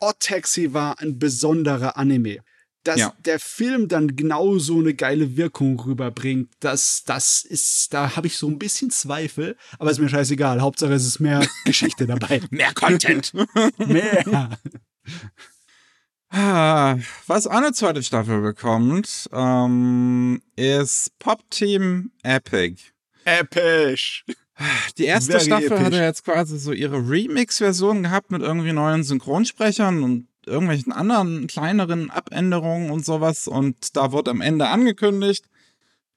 Odd Taxi war ein besonderer Anime. Dass ja. der Film dann genau so eine geile Wirkung rüberbringt, das, das ist, da habe ich so ein bisschen Zweifel, aber ist mir scheißegal. Hauptsache es ist mehr (laughs) Geschichte dabei. mehr Content. (laughs) mehr. Ah, was auch eine zweite Staffel bekommt, ähm, ist Pop Team Epic. Episch. Die erste Very Staffel episch. hatte jetzt quasi so ihre Remix-Version gehabt mit irgendwie neuen Synchronsprechern und irgendwelchen anderen kleineren Abänderungen und sowas. Und da wird am Ende angekündigt,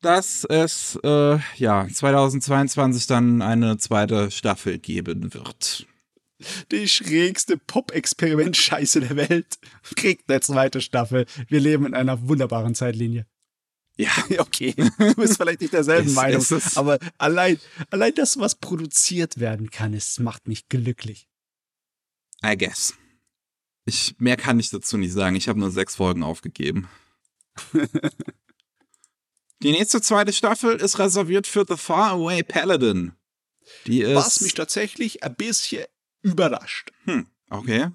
dass es äh, ja 2022 dann eine zweite Staffel geben wird die schrägste Pop-Experiment-Scheiße der Welt, kriegt eine zweite Staffel. Wir leben in einer wunderbaren Zeitlinie. Ja, (laughs) okay. Du bist vielleicht nicht derselben (laughs) es, Meinung, es aber allein, allein das, was produziert werden kann, es macht mich glücklich. I guess. Ich, mehr kann ich dazu nicht sagen. Ich habe nur sechs Folgen aufgegeben. (laughs) Die nächste zweite Staffel ist reserviert für The Faraway Paladin. Die ist Was mich tatsächlich ein bisschen überrascht. Hm, okay.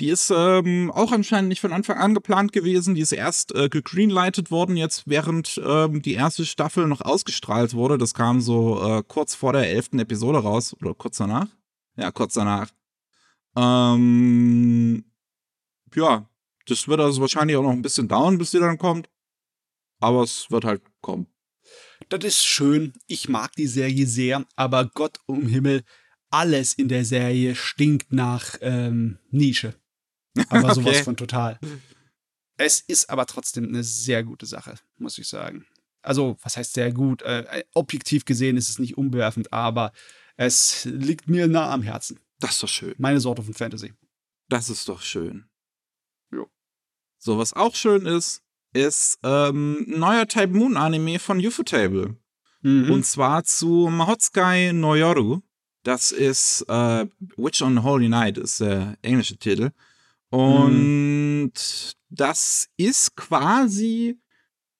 Die ist ähm, auch anscheinend nicht von Anfang an geplant gewesen. Die ist erst äh, gegreenlightet worden, jetzt während ähm, die erste Staffel noch ausgestrahlt wurde. Das kam so äh, kurz vor der elften Episode raus. Oder kurz danach? Ja, kurz danach. Ähm, ja, das wird also wahrscheinlich auch noch ein bisschen dauern, bis die dann kommt. Aber es wird halt kommen. Das ist schön. Ich mag die Serie sehr, aber Gott um Himmel, alles in der Serie stinkt nach ähm, Nische. Aber (laughs) okay. sowas von total. Es ist aber trotzdem eine sehr gute Sache, muss ich sagen. Also, was heißt sehr gut? Äh, objektiv gesehen ist es nicht umwerfend, aber es liegt mir nah am Herzen. Das ist doch schön. Meine Sorte von Fantasy. Das ist doch schön. Jo. So, was auch schön ist, ist ähm, ein neuer Type Moon Anime von Ufotable. Mhm. Und zwar zu Mahotsukai no Yoru. Das ist äh, Witch on Holy Night, ist der englische Titel. Und das ist quasi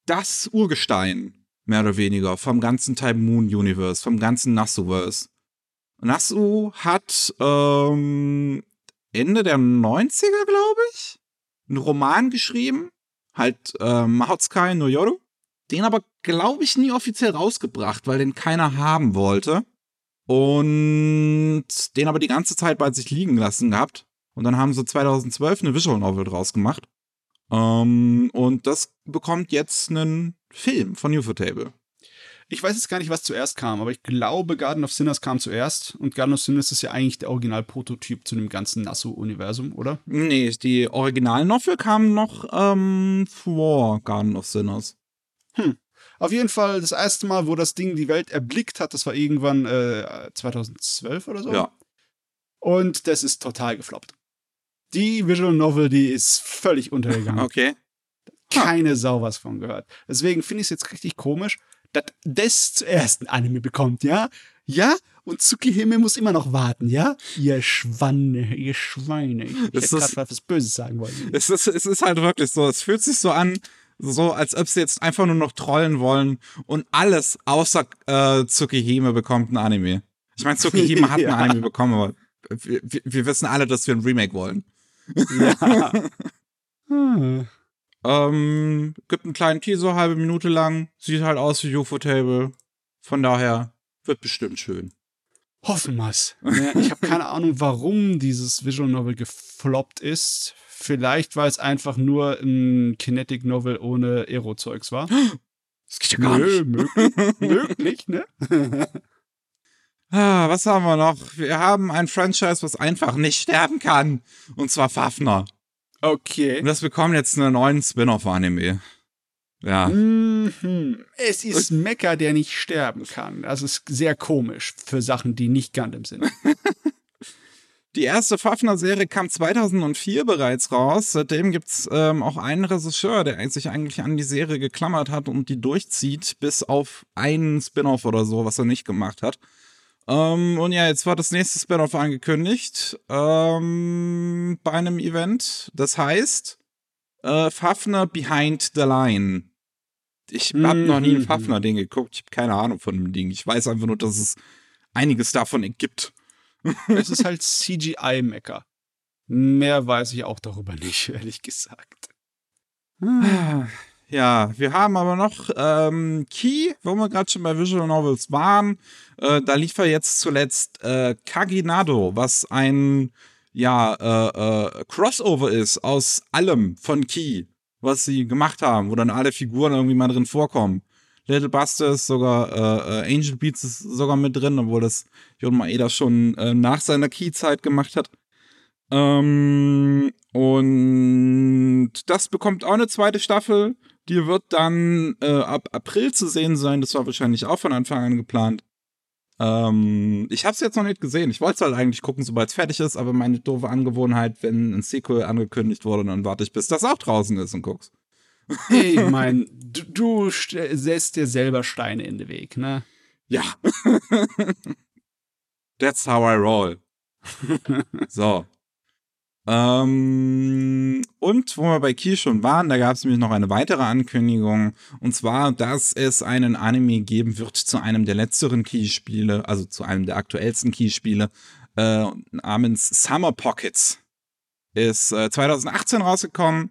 das Urgestein, mehr oder weniger, vom ganzen Time Moon Universe, vom ganzen Nasuverse. Nasu hat ähm, Ende der 90er, glaube ich, einen Roman geschrieben, halt äh, Mahotsukai no Yoru, den aber, glaube ich, nie offiziell rausgebracht, weil den keiner haben wollte. Und den aber die ganze Zeit bei sich liegen lassen gehabt. Und dann haben sie 2012 eine Visual Novel draus gemacht. Ähm, und das bekommt jetzt einen Film von Ufotable. Ich weiß jetzt gar nicht, was zuerst kam, aber ich glaube, Garden of Sinners kam zuerst. Und Garden of Sinners ist ja eigentlich der Originalprototyp zu dem ganzen Nasu-Universum, oder? Nee, die Originalnovel kam noch ähm, vor Garden of Sinners. Auf jeden Fall das erste Mal, wo das Ding die Welt erblickt hat, das war irgendwann äh, 2012 oder so. Ja. Und das ist total gefloppt. Die Visual Novel, die ist völlig untergegangen. Okay. Keine Sau was von gehört. Deswegen finde ich es jetzt richtig komisch, dass das zuerst ein Anime bekommt, ja? Ja? Und Tsukihime muss immer noch warten, ja? Ihr Schwanne, ihr Schweine. Ich Das hätte gerade was Böses sagen wollen. Es ist, es ist halt wirklich so, es fühlt sich so an, so als ob sie jetzt einfach nur noch trollen wollen und alles außer äh, Tsukihime bekommt ein Anime. Ich meine, Tsukihime hat (laughs) Ja. ein Anime bekommen, aber wir, wir, wissen alle, dass wir ein Remake wollen. Ja. Hm. (laughs) Ähm, gibt einen kleinen Teaser, halbe Minute lang, sieht halt aus wie UFO-Table. Von daher wird bestimmt schön. Hoffen wir's. (laughs) Ich habe keine Ahnung, warum dieses Visual Novel gefloppt ist. Vielleicht, weil es einfach nur ein Kinetic Novel ohne Aero-Zeugs war. (gasps) Das geht ja gar nicht. möglich, (laughs) möglich, ne? Ah, was haben wir noch? Wir haben ein Franchise, was einfach nicht sterben kann. Und zwar Fafner. Und Okay. das bekommt jetzt einen neuen Spin-off-Anime. Ja. Mhm. Es ist Mecha, der nicht sterben kann. Das ist sehr komisch für Sachen, die nicht Gundam sind. (laughs) Die erste Fafner-Serie kam 2004 bereits raus. Seitdem gibt's ähm, auch einen Regisseur, der sich eigentlich an die Serie geklammert hat und die durchzieht, bis auf einen Spin-off oder so, was er nicht gemacht hat. Ähm, und ja, jetzt war das nächste Spin-off angekündigt ähm, bei einem Event. Das heißt äh, Fafner Behind the Line. Ich habe noch nie ein Mhm. Fafner-Ding geguckt. Ich habe keine Ahnung von dem Ding. Ich weiß einfach nur, dass es einiges davon gibt. (laughs) es ist halt CGI-Mecha. Mehr weiß ich auch darüber nicht, (laughs) ehrlich gesagt. Ja, wir haben aber noch ähm, Key, wo wir gerade schon bei Visual Novels waren. Äh, da lief er jetzt zuletzt äh, Kaginado, was ein ja äh, äh, Crossover ist aus allem von Key, was sie gemacht haben, wo dann alle Figuren irgendwie mal drin vorkommen. Little Buster ist sogar, äh, äh, Angel Beats ist sogar mit drin, obwohl das Jon Maeda schon äh, nach seiner Key-Zeit gemacht hat. Ähm, und das bekommt auch eine zweite Staffel. Die wird dann äh, ab April zu sehen sein. Das war wahrscheinlich auch von Anfang an geplant. Ähm, ich habe es jetzt noch nicht gesehen. Ich wollte es halt eigentlich gucken, sobald es fertig ist, aber meine doofe Angewohnheit, wenn ein Sequel angekündigt wurde, dann warte ich, bis das auch draußen ist und guck's. Ich (laughs) meine, du, du setzt dir selber Steine in den Weg, ne? Ja. (laughs) That's how I roll. (laughs) so. Ähm, und wo wir bei Key schon waren, da gab es nämlich noch eine weitere Ankündigung. Und zwar, dass es einen Anime geben wird zu einem der letzteren Key-Spiele, also zu einem der aktuellsten Key-Spiele, äh, namens Summer Pockets. Ist äh, 2018 rausgekommen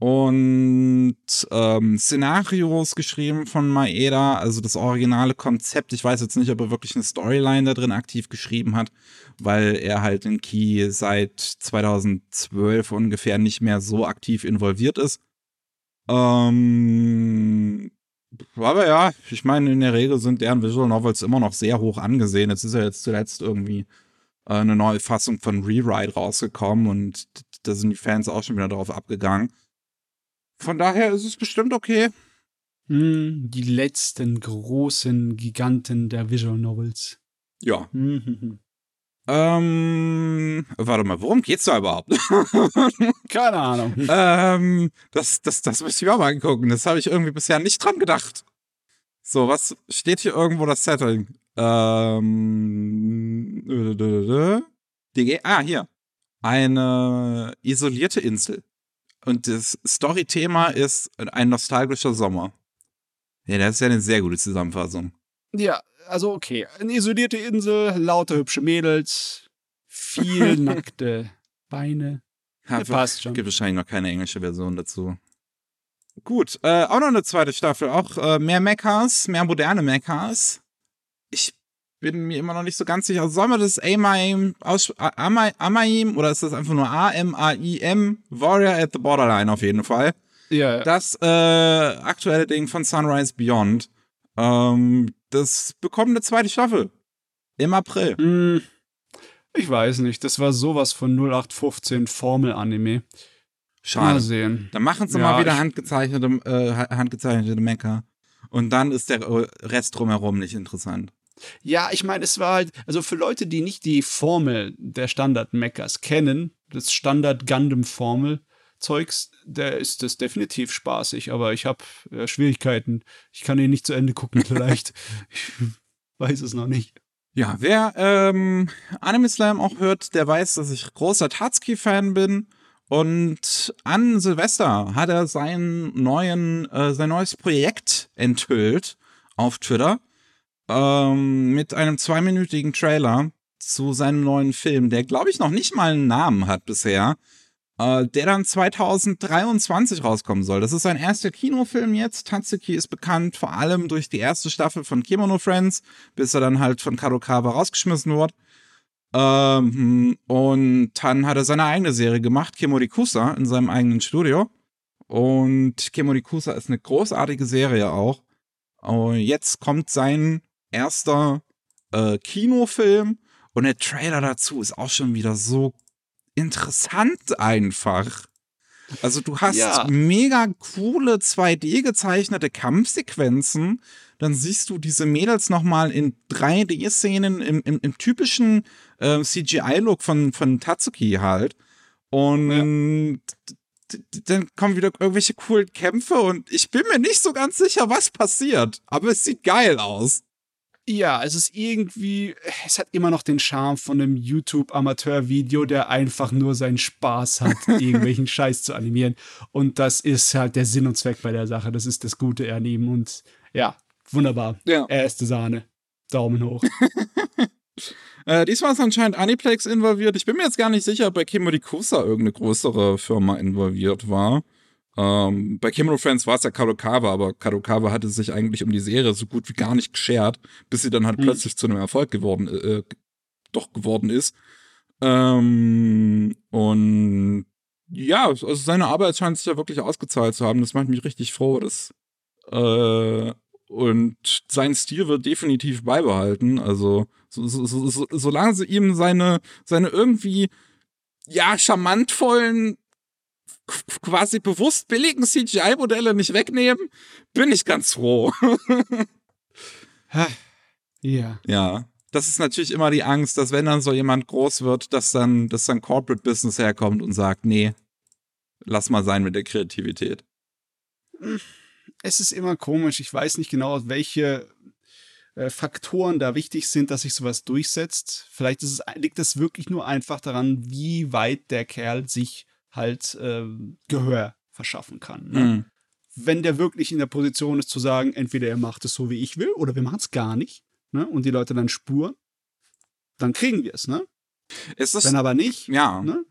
und ähm, Szenarios geschrieben von Maeda, also das originale Konzept. Ich weiß jetzt nicht, ob er wirklich eine Storyline da drin aktiv geschrieben hat, weil er halt in Key seit 2012 ungefähr nicht mehr so aktiv involviert ist. Ähm, aber ja, ich meine, in der Regel sind deren Visual Novels immer noch sehr hoch angesehen. Jetzt ist ja jetzt zuletzt irgendwie äh, eine neue Fassung von Rewrite rausgekommen und da sind die Fans auch schon wieder drauf abgegangen. Von daher ist es bestimmt okay. Hm, die letzten großen Giganten der Visual Novels. Ja. Mhm. Ähm, warte mal, worum geht's da überhaupt? (laughs) Keine Ahnung. ähm, das, das, das müsste ich mir auch mal angucken. Das habe ich irgendwie bisher nicht dran gedacht. So, was steht hier irgendwo das Setting? Ähm. DG, ah, hier. Eine isolierte Insel. Und das Story-Thema ist ein nostalgischer Sommer. Ja, das ist ja eine sehr gute Zusammenfassung. Ja, also okay. Eine isolierte Insel, lauter hübsche Mädels, viel (laughs) nackte Beine. Ja, passt schon. Gibt wahrscheinlich noch keine englische Version dazu. Gut, äh, auch noch eine zweite Staffel. Auch äh, mehr Mechas, mehr moderne Mechas. Ich bin mir immer noch nicht so ganz sicher. Soll man das Amaim, Amaim oder ist das einfach nur A-M-A-I-M? Warrior at the Borderline auf jeden Fall. Ja, Das äh, aktuelle Ding von Sunrise Beyond. Ähm, das bekommt eine zweite Staffel. Im April. Hm, ich weiß nicht. Das war sowas von 0815 Formel-Anime. Mal Schade. sehen. Dann machen sie Ja, mal wieder ich- handgezeichnete, äh, ha- handgezeichnete Mecha. Und dann ist der äh, Rest drumherum nicht interessant. Ja, ich meine, es war halt, also für Leute, die nicht die Formel der Standard-Mechas kennen, das Standard-Gundam-Formel-Zeugs, der ist das definitiv spaßig, aber ich habe äh, Schwierigkeiten. Ich kann ihn nicht zu Ende gucken, vielleicht. (laughs) ich weiß es noch nicht. Ja, wer ähm, Anime Slam auch hört, der weiß, dass ich großer Tatsuki-Fan bin. Und an Silvester hat er seinen neuen, äh, sein neues Projekt enthüllt auf Twitter ähm, mit einem zweiminütigen Trailer zu seinem neuen Film, der glaube ich noch nicht mal einen Namen hat bisher, äh, der dann 2023 rauskommen soll. Das ist sein erster Kinofilm jetzt. Tatsuki ist bekannt vor allem durch die erste Staffel von Kimono Friends, bis er dann halt von Kadokawa rausgeschmissen wurde. Ähm, und dann hat er seine eigene Serie gemacht, Kimorikusa, in seinem eigenen Studio. Und Kimorikusa ist eine großartige Serie auch. Und jetzt kommt sein erster äh, Kinofilm und der Trailer dazu ist auch schon wieder so interessant einfach. Also du hast Ja. mega coole 2D gezeichnete Kampfsequenzen. Dann siehst du diese Mädels nochmal in 3D-Szenen im, im, im typischen äh, CGI-Look von, von Tatsuki halt. Und d- dann kommen wieder irgendwelche coolen Kämpfe und ich bin mir nicht so ganz sicher, was passiert. Aber es sieht geil aus. Ja, es ist irgendwie, es hat immer noch den Charme von einem YouTube-Amateur-Video, der einfach nur seinen Spaß hat, (laughs) irgendwelchen Scheiß zu animieren. Und das ist halt der Sinn und Zweck bei der Sache. Das ist das Gute an ihm. Und ja, wunderbar. Ja. Erste Sahne. Daumen hoch. (laughs) Äh, diesmal ist anscheinend Aniplex involviert. Ich bin mir jetzt gar nicht sicher, ob bei Kimurikusa irgendeine größere Firma involviert war. Ähm, bei Kimuro Friends war es ja Kadokawa, aber Kadokawa hatte sich eigentlich um die Serie so gut wie gar nicht geschert, bis sie dann halt Hm. plötzlich zu einem Erfolg geworden, äh, doch geworden ist. Ähm, und ja, also seine Arbeit scheint sich ja wirklich ausgezahlt zu haben. Das macht mich richtig froh. Das, äh, und sein Stil wird definitiv beibehalten. Also, so, so, so, so, solange sie ihm seine, seine irgendwie, ja, charmantvollen, quasi bewusst billigen CGI-Modelle nicht wegnehmen, bin ich ganz froh. (laughs) Ja. ja. Das ist natürlich immer die Angst, dass wenn dann so jemand groß wird, dass dann, dass dann Corporate Business herkommt und sagt, nee, lass mal sein mit der Kreativität. Es ist immer komisch. Ich weiß nicht genau, welche äh, Faktoren da wichtig sind, dass sich sowas durchsetzt. Vielleicht ist es, liegt es wirklich nur einfach daran, wie weit der Kerl sich halt ähm, Gehör verschaffen kann. Ne? Hm. wenn der wirklich in der Position ist zu sagen, entweder er macht es so, wie ich will, oder wir machen es gar nicht, ne? und die Leute dann spuren, dann kriegen wir es, ne? Ist das, Wenn aber nicht, ja. ne?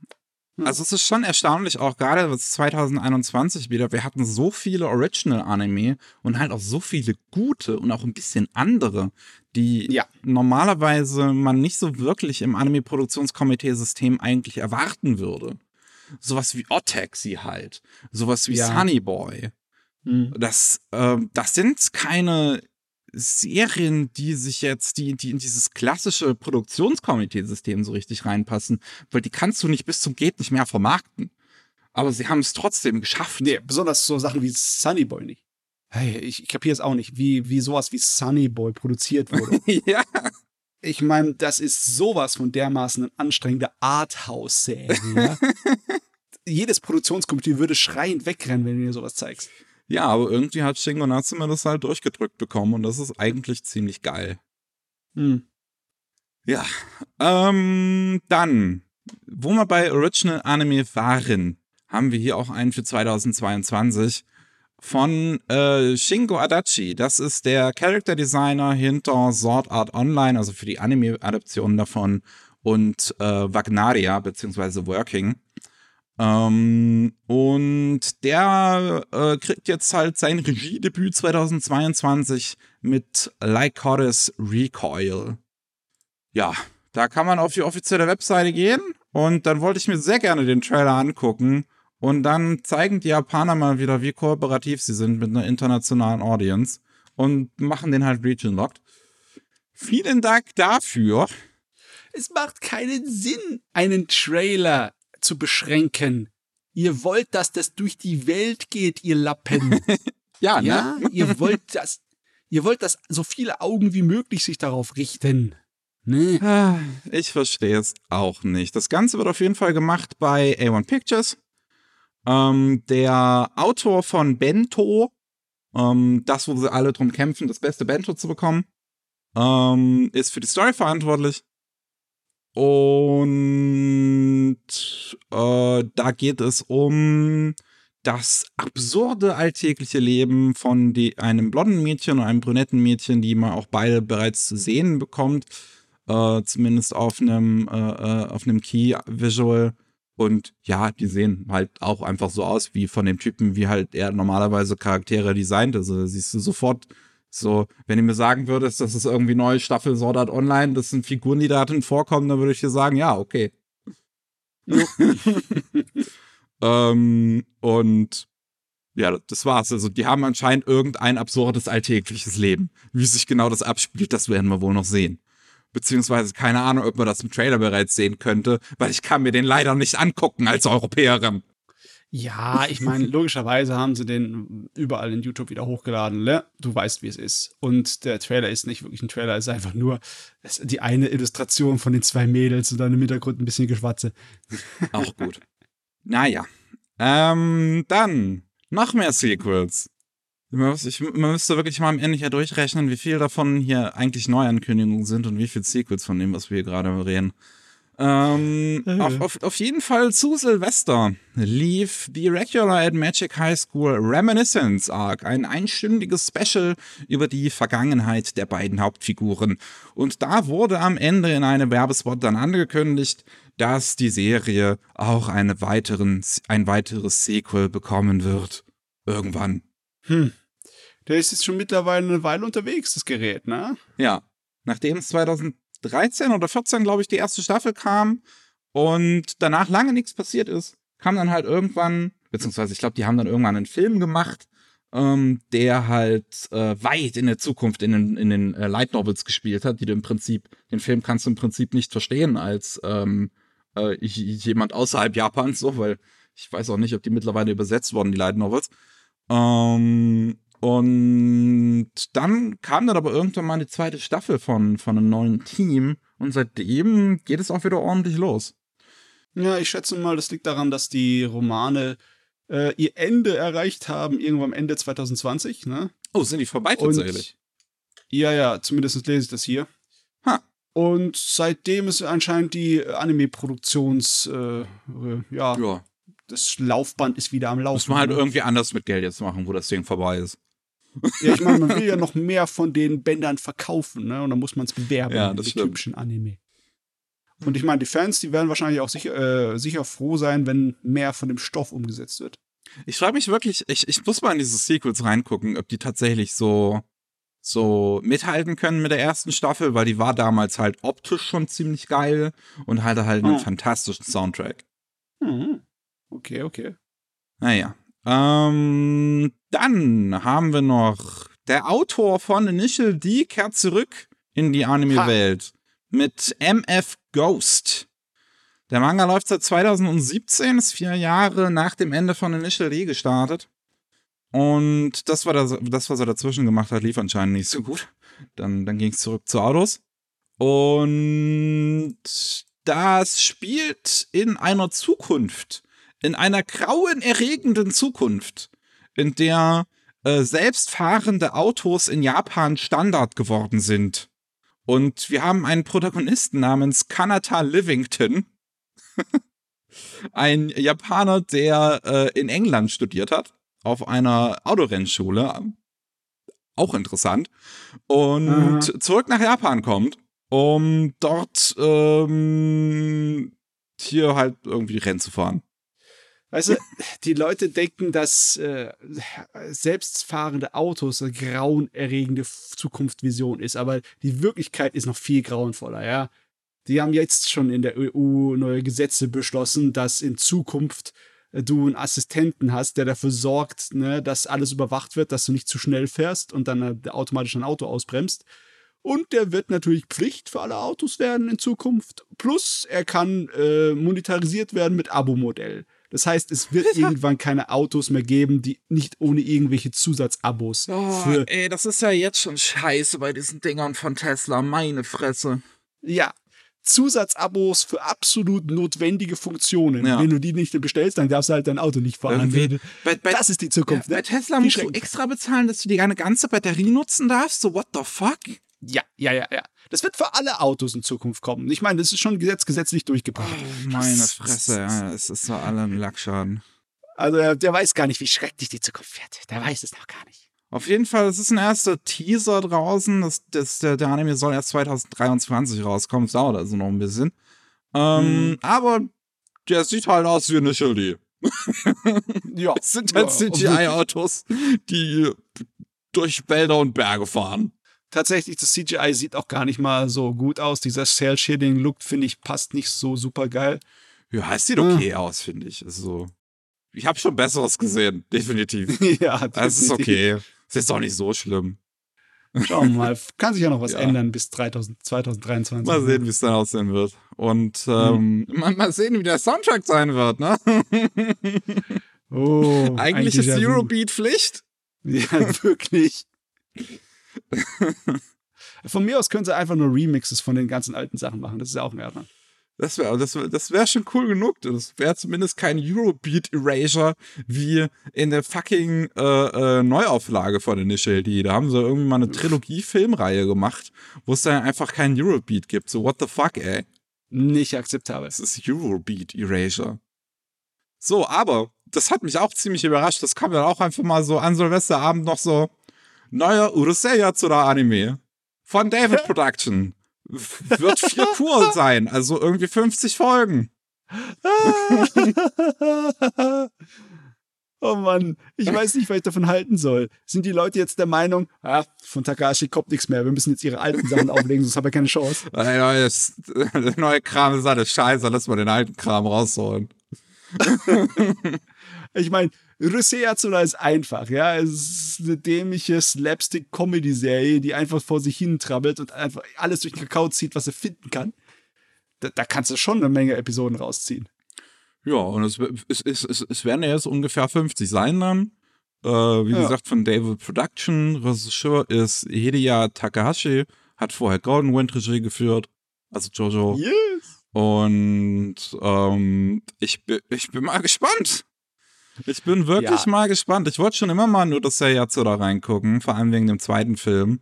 Also es ist schon erstaunlich, auch gerade was 2021 wieder, wir hatten so viele Original-Anime und halt auch so viele gute und auch ein bisschen andere, die Ja. normalerweise man nicht so wirklich im Anime-Produktionskomitee-System eigentlich erwarten würde. Sowas wie Otaxi halt, sowas wie Ja. Sunny Boy. Hm. Das, ähm, das sind keine Serien, die sich jetzt, die, die in dieses klassische Produktionskomitee-System so richtig reinpassen, weil die kannst du nicht bis zum Geht nicht mehr vermarkten. Aber sie haben es trotzdem geschafft. Nee, besonders so Sachen wie Sunny Boy nicht. Hey, ich, ich kapiere es auch nicht, wie, wie sowas wie Sunny Boy produziert wurde. (laughs) ja. Ich meine, das ist sowas von dermaßen eine anstrengende Arthouse-Serie. ja? (laughs) Jedes Produktionskomitee würde schreiend wegrennen, wenn du mir sowas zeigst. Ja, aber irgendwie hat Shingo Natsume das halt durchgedrückt bekommen und das ist eigentlich ziemlich geil. Hm. Ja, ähm, dann, wo wir bei Original Anime waren, haben wir hier auch einen für 2022 von äh, Shingo Adachi. Das ist der Character Designer hinter Sword Art Online, also für die Anime-Adaption davon und äh, Wagnaria beziehungsweise Working. Ähm, und der äh, kriegt jetzt halt sein Regiedebüt 2022 mit Lycoris Recoil. Ja, da kann man auf die offizielle Webseite gehen und dann wollte ich mir sehr gerne den Trailer angucken. Und dann zeigen die Japaner mal wieder, wie kooperativ sie sind mit einer internationalen Audience und machen den halt Region Locked. Vielen Dank dafür. Es macht keinen Sinn, einen Trailer zu beschränken. Ihr wollt, dass das durch die Welt geht, ihr Lappen. (laughs) ja, ne? Ja, ihr wollt das, ihr wollt, dass so viele Augen wie möglich sich darauf richten. Ne? Ah, Ich verstehe es auch nicht. Das Ganze wird auf jeden Fall gemacht bei A1 Pictures. Ähm, der Autor von Bento, ähm, das, wo sie alle drum kämpfen, das beste Bento zu bekommen, ähm, ist für die Story verantwortlich. Und äh, da geht es um das absurde alltägliche Leben von die, einem blonden Mädchen und einem brünetten Mädchen, die man auch beide bereits zu sehen bekommt. Äh, zumindest auf einem, äh, äh, auf einem Key-Visual. Und ja, die sehen halt auch einfach so aus wie von dem Typen, wie halt er normalerweise Charaktere designt. Also da siehst du sofort so, wenn du mir sagen würdest, das ist irgendwie neue Staffel Sword Art Online, das sind Figuren, die da drin vorkommen, dann würde ich dir sagen, ja, okay. (laughs) ähm, und ja, das war's. Also die haben anscheinend irgendein absurdes alltägliches Leben. Wie sich genau das abspielt, das werden wir wohl noch sehen. Beziehungsweise keine Ahnung, ob man das im Trailer bereits sehen könnte, weil ich kann mir den leider nicht angucken als Europäerin. Ja, ich meine, (laughs) logischerweise haben sie den überall in YouTube wieder hochgeladen. Ne? Du weißt, wie es ist. Und der Trailer ist nicht wirklich ein Trailer, es ist einfach nur die eine Illustration von den zwei Mädels und dann im Hintergrund ein bisschen Geschwatze. Auch gut. naja. Ähm, dann noch mehr Sequels. Ich- man müsste wirklich mal am Ende hier durchrechnen, wie viel davon hier eigentlich Neuankündigungen sind und wie viel Sequels von dem, was wir hier gerade reden. Ähm, Ja, ja. auf, auf, auf jeden Fall zu Silvester lief The Regular at Magic High School Reminiscence Arc, ein einstündiges Special über die Vergangenheit der beiden Hauptfiguren. Und da wurde am Ende in einem Werbespot dann angekündigt, dass die Serie auch eine weiteren, ein weiteres Sequel bekommen wird. Irgendwann. Hm. Der ist jetzt schon mittlerweile eine Weile unterwegs, das Gerät, ne? Ja. Nachdem es 2013 oder 14, glaube ich, die erste Staffel kam und danach lange nichts passiert ist, kam dann halt irgendwann, beziehungsweise ich glaube, die haben dann irgendwann einen Film gemacht, ähm, der halt äh, weit in der Zukunft in den, in den äh, Light Novels gespielt hat, die du im Prinzip, den Film kannst du im Prinzip nicht verstehen als ähm, äh, jemand außerhalb Japans, so, weil ich weiß auch nicht, ob die mittlerweile übersetzt wurden, die Light Novels. Ähm, und dann kam dann aber irgendwann mal die zweite Staffel von, von einem neuen Team und seitdem geht es auch wieder ordentlich los. Ja, ich schätze mal, das liegt daran, dass die Romane äh, ihr Ende erreicht haben, irgendwann am Ende 2020, ne? Oh, sind die vorbei Und- tatsächlich? Ja, ja, zumindest lese ich das hier. Ha. Und seitdem ist anscheinend die Anime-Produktions, äh, äh, ja, Ja. Das Laufband ist wieder am Laufen. Muss man halt ne? irgendwie anders mit Geld jetzt machen, wo das Ding vorbei ist. Ja, ich meine, man (laughs) will ja noch mehr von den Bändern verkaufen, ne? Und dann muss man es bewerben, Ja, das stimmt. typischen Anime. Und ich meine, die Fans, die werden wahrscheinlich auch sicher, äh, sicher froh sein, wenn mehr von dem Stoff umgesetzt wird. Ich frage mich wirklich, ich, ich muss mal in diese Sequels reingucken, ob die tatsächlich so, so mithalten können mit der ersten Staffel, weil die war damals halt optisch schon ziemlich geil und hatte halt einen Oh. fantastischen Soundtrack. Mhm. Okay, okay. Naja. Ähm, dann haben wir noch der Autor von Initial D kehrt zurück in die Anime-Welt mit MF Ghost. Der Manga läuft seit 2017, ist vier Jahre nach dem Ende von Initial D gestartet. Und das, war das, das, was er dazwischen gemacht hat, lief anscheinend nicht so gut. Dann, dann ging es zurück zu Autos. Und das spielt in einer Zukunft, in einer grauenerregenden Zukunft, in der äh, selbstfahrende Autos in Japan Standard geworden sind. Und wir haben einen Protagonisten namens Kanata Livington. (laughs) ein Japaner, der äh, in England studiert hat, auf einer Autorennschule. Auch interessant. Und Aha. zurück nach Japan kommt, um dort ähm, hier halt irgendwie Rennen zu fahren. Weißt du, die Leute denken, dass äh, selbstfahrende Autos eine grauenerregende Zukunftsvision ist, aber die Wirklichkeit ist noch viel grauenvoller, ja. Die haben jetzt schon in der EU neue Gesetze beschlossen, dass in Zukunft äh, du einen Assistenten hast, der dafür sorgt, ne, dass alles überwacht wird, dass du nicht zu schnell fährst und dann äh, automatisch ein Auto ausbremst. Und der wird natürlich Pflicht für alle Autos werden in Zukunft. Plus er kann äh, monetarisiert werden mit Abo-Modell. Das heißt, es wird irgendwann keine Autos mehr geben, die nicht ohne irgendwelche Zusatzabos für ey, das ist ja jetzt schon scheiße bei diesen Dingern von Tesla, meine Fresse. ja Zusatzabos für absolut notwendige Funktionen. Ja. Wenn du die nicht bestellst, dann darfst du halt dein Auto nicht fahren. Bei, bei, das ist die Zukunft. ja, bei ne? Tesla Wie musst du extra bezahlen, dass du die eine ganze Batterie nutzen darfst. So, what the fuck? Ja, ja, ja, ja. Das wird für alle Autos in Zukunft kommen. Ich meine, das ist schon gesetz, gesetzlich durchgebracht. Oh, meine Fresse, ja, es ist so alle ein Lackschaden. Also der, der weiß gar nicht, wie schrecklich die Zukunft wird. Der weiß es noch gar nicht. Auf jeden Fall, es ist ein erster Teaser draußen. Das, das, der, der Anime soll erst 2023 rauskommen. Es dauert also noch ein bisschen. Ähm, Mhm. Aber der sieht halt aus wie Initial (laughs) D. Ja. Es sind halt Ja, CGI-Autos, die durch Wälder und Berge fahren. Tatsächlich, das CGI sieht auch gar nicht mal so gut aus. Dieser Cell-Shading-Look, finde ich, passt nicht so super geil. Ja, es sieht okay aus, finde ich. Also, ich habe schon Besseres gesehen, (laughs) definitiv. ja, Das ist okay. Ist jetzt auch nicht so schlimm. Schauen wir mal. (laughs) Kann sich ja noch was Ja. ändern bis 3000, 2023. Mal sehen, wie es dann aussehen wird. Und ähm, mal, mal sehen, wie der Soundtrack sein wird, ne? Oh, (laughs) Eigentlich ein ist. Eurobeat Pflicht. Ja, wirklich. (laughs) Von mir aus können sie einfach nur Remixes von den ganzen alten Sachen machen. Das ist ja auch in Ordnung. Das wäre das wär, das wär schon cool genug. Das wäre zumindest kein Eurobeat Erasure wie in der fucking äh, äh, Neuauflage von Initial D. Da haben sie irgendwie mal eine Trilogie-Filmreihe gemacht, wo es dann einfach keinen Eurobeat gibt. So, what the fuck, ey? Nicht akzeptabel. Das ist Eurobeat Erasure. So, aber das hat mich auch ziemlich überrascht. Das kam dann auch einfach mal so an Silvesterabend noch so neuer Urusei Yatsura Anime von David (laughs) Production. Wird vier Kur sein, also irgendwie 50 Folgen. (laughs) oh Mann, ich weiß nicht, was ich davon halten soll. Sind die Leute jetzt der Meinung, ah, von Takashi kommt nichts mehr, wir müssen jetzt ihre alten Sachen auflegen, sonst haben wir keine Chance. (laughs) Der neue, der neue Kram ist alles scheiße, lass mal den alten Kram rausholen. Ich meine, Yatsura ist einfach, ja. Es ist eine dämliche Slapstick-Comedy-Serie, die einfach vor sich hin trabbelt und einfach alles durch den Kakao zieht, was er finden kann. Da, da kannst du schon eine Menge Episoden rausziehen. Ja, und es, es, es, es, es werden ja jetzt ungefähr 50 sein dann. Äh, wie Ja. gesagt, von David Production. Regisseur ist Hideya Takahashi. Hat vorher Golden Wind Regie geführt. Also Jojo. Yes! Und ähm, ich, bin, ich bin mal gespannt. Ich bin wirklich Ja. mal gespannt. Ich wollte schon immer mal nur das Seiyatsu da reingucken, vor allem wegen dem zweiten Film.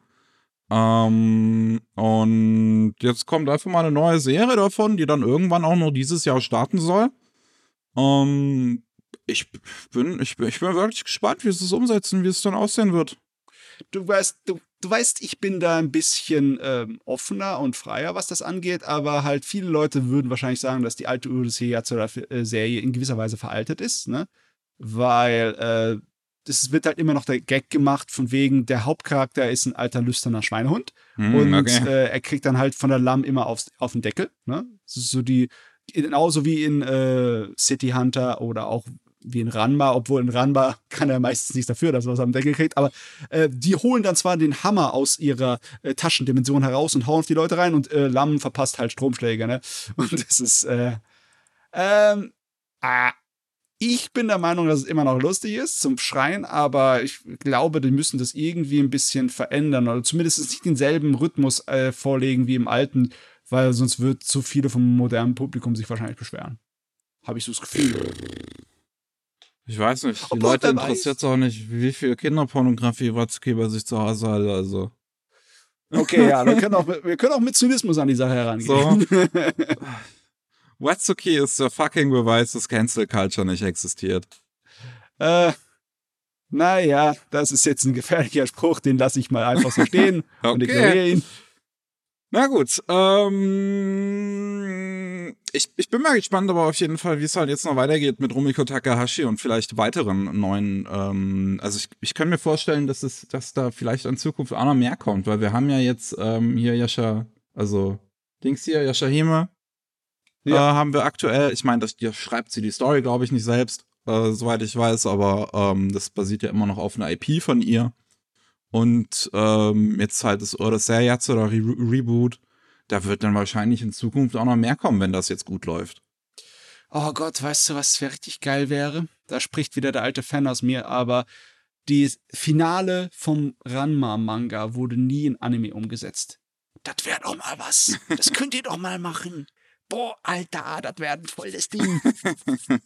Ähm, und jetzt kommt einfach mal eine neue Serie davon, die dann irgendwann auch noch dieses Jahr starten soll. Ähm, ich bin, ich bin, ich bin wirklich gespannt, wie sie es umsetzen, wie es dann aussehen wird. Du weißt, du, du weißt, ich bin da ein bisschen ähm, offener und freier, was das angeht, aber halt viele Leute würden wahrscheinlich sagen, dass die alte Odyssey Yatsura-Serie in gewisser Weise veraltet ist, ne? Weil äh, es wird halt immer noch der Gag gemacht, von wegen, der Hauptcharakter ist ein alter, lüsterner Schweinehund. Hm, und okay. äh, er kriegt dann halt von der Lamm immer aufs, auf den Deckel. Ne? So die, genauso wie in äh, City Hunter oder auch wie in Ranma, obwohl in Ranma (laughs) kann er meistens nichts dafür, dass er was am Deckel kriegt, aber äh, die holen dann zwar den Hammer aus ihrer äh, Taschendimension heraus und hauen auf die Leute rein und äh, Lamm verpasst halt Stromschläge, ne? (laughs) Und das ist, äh, ähm, ah, ich bin der Meinung, dass es immer noch lustig ist zum Schreien, aber ich glaube, die müssen das irgendwie ein bisschen verändern oder zumindest nicht denselben Rhythmus äh, vorlegen wie im alten, weil sonst wird zu viele vom modernen Publikum sich wahrscheinlich beschweren. Habe ich so das Gefühl. Ich weiß nicht, die Obwohl, Leute interessiert auch nicht, wie viel Kinderpornografie Watzke bei sich zu Hause hat, also. Okay, ja, wir können, auch, wir können auch mit Zynismus an die Sache herangehen. So. (laughs) Watsuki ist der fucking Beweis, dass Cancel Culture nicht existiert. Äh, naja, das ist jetzt ein gefährlicher Spruch, den lasse ich mal einfach so stehen (laughs) und Okay. ignoriere ihn. Na gut, ähm, ich, ich bin mal gespannt, aber auf jeden Fall, wie es halt jetzt noch weitergeht mit Rumiko Takahashi und vielleicht weiteren neuen, ähm, also ich, ich kann mir vorstellen, dass es, dass da vielleicht in Zukunft auch noch mehr kommt, weil wir haben ja jetzt ähm, hier Yasha, also Dings hier, Yashahime, Ja. äh, haben wir aktuell, ich meine, das hier schreibt sie die Story, glaube ich, nicht selbst, äh, soweit ich weiß, aber ähm, das basiert ja immer noch auf einer IP von ihr. Und ähm, jetzt halt das Odyssey-Jetzt oder Re Reboot, da wird dann wahrscheinlich in Zukunft auch noch mehr kommen, wenn das jetzt gut läuft. Oh Gott, weißt du, was richtig geil wäre? Da spricht wieder der alte Fan aus mir, aber die Finale vom Ranma-Manga wurde nie in Anime umgesetzt. Das wäre doch mal was. Das könnt ihr doch mal machen. Boah, Alter, das wäre ein volles Ding. (laughs)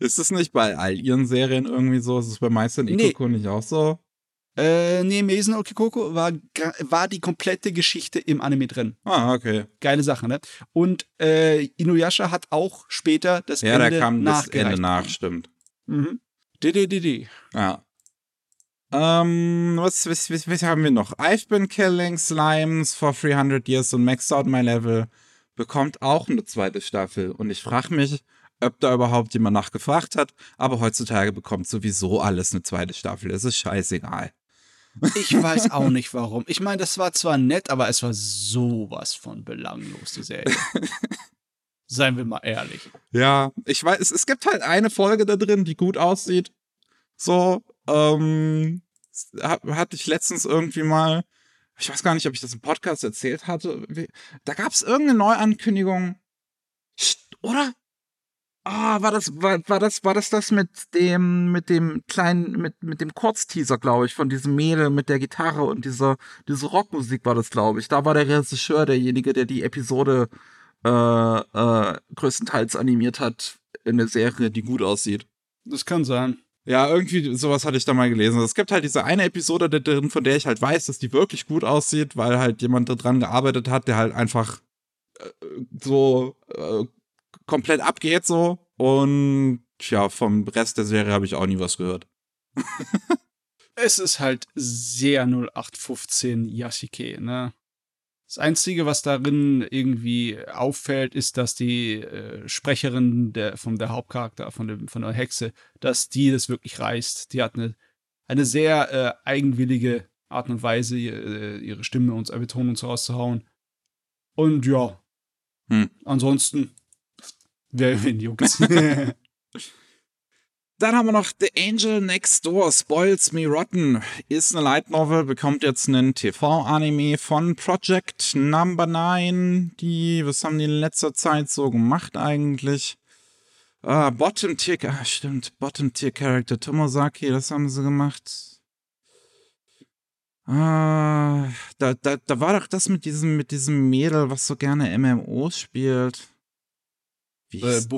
Ist es nicht bei all ihren Serien irgendwie so? Ist es bei Meister Nee. Ikoko nicht auch so? äh, nee, Mesen Okikoko war, war die komplette Geschichte im Anime drin. Ah, okay. Geile Sache, ne? Und äh, Inuyasha hat auch später das Ja, Ende da kam das nachgereicht Ende nach, stimmt. Mhm. DDDD. Ja. Ähm, was, was, was, was haben wir noch? I've been killing slimes for 300 years und maxed out my level bekommt auch eine zweite Staffel. Und ich frage mich, ob da überhaupt jemand nachgefragt hat. Aber heutzutage bekommt sowieso alles eine zweite Staffel. Es ist scheißegal. Ich weiß auch nicht warum. Ich meine, das war zwar nett, aber es war sowas von belanglos, die Serie. (laughs) Seien wir mal ehrlich. Ja, ich weiß, es, es gibt halt eine Folge da drin, die gut aussieht. So, ähm, ha- hatte ich letztens irgendwie mal, ich weiß gar nicht, ob ich das im Podcast erzählt hatte. Da gab es irgendeine Neuankündigung. Oder? Ah, war das, war, war das, war das das mit dem, mit dem kleinen, mit, mit dem Kurzteaser, glaube ich, von diesem Mädel mit der Gitarre und dieser, diese Rockmusik war das, glaube ich. Da war der Regisseur derjenige, der die Episode äh, äh, größtenteils animiert hat in der Serie, die gut aussieht. Das kann sein. Ja, irgendwie sowas hatte ich da mal gelesen. Es gibt halt diese eine Episode da drin, von der ich halt weiß, dass die wirklich gut aussieht, weil halt jemand dran gearbeitet hat, der halt einfach äh, so äh, komplett abgeht so. Und ja, vom Rest der Serie habe ich auch nie was gehört. (laughs) Es ist halt sehr 0815 Yashike, ne? Das Einzige, was darin irgendwie auffällt, ist, dass die äh, Sprecherin der, von der Hauptcharakter, von, dem, von der Hexe, dass die das wirklich reißt. Die hat eine, eine sehr äh, eigenwillige Art und Weise, äh, ihre Stimme und Betonung und so rauszuhauen. Und ja, Hm. ansonsten, wer wen juckt's? (laughs) (laughs) Dann haben wir noch The Angel Next Door Spoils Me Rotten. Ist eine Light Novel, bekommt jetzt einen TV-Anime von Project Number 9. Die, was haben die in letzter Zeit so gemacht eigentlich? Ah, Bottom Tier, ah, stimmt, Bottom Tier Character Tomosaki, das haben sie gemacht. Ah, da, da, da war doch das mit diesem, mit diesem Mädel, was so gerne MMOs spielt. Wie äh? Hm,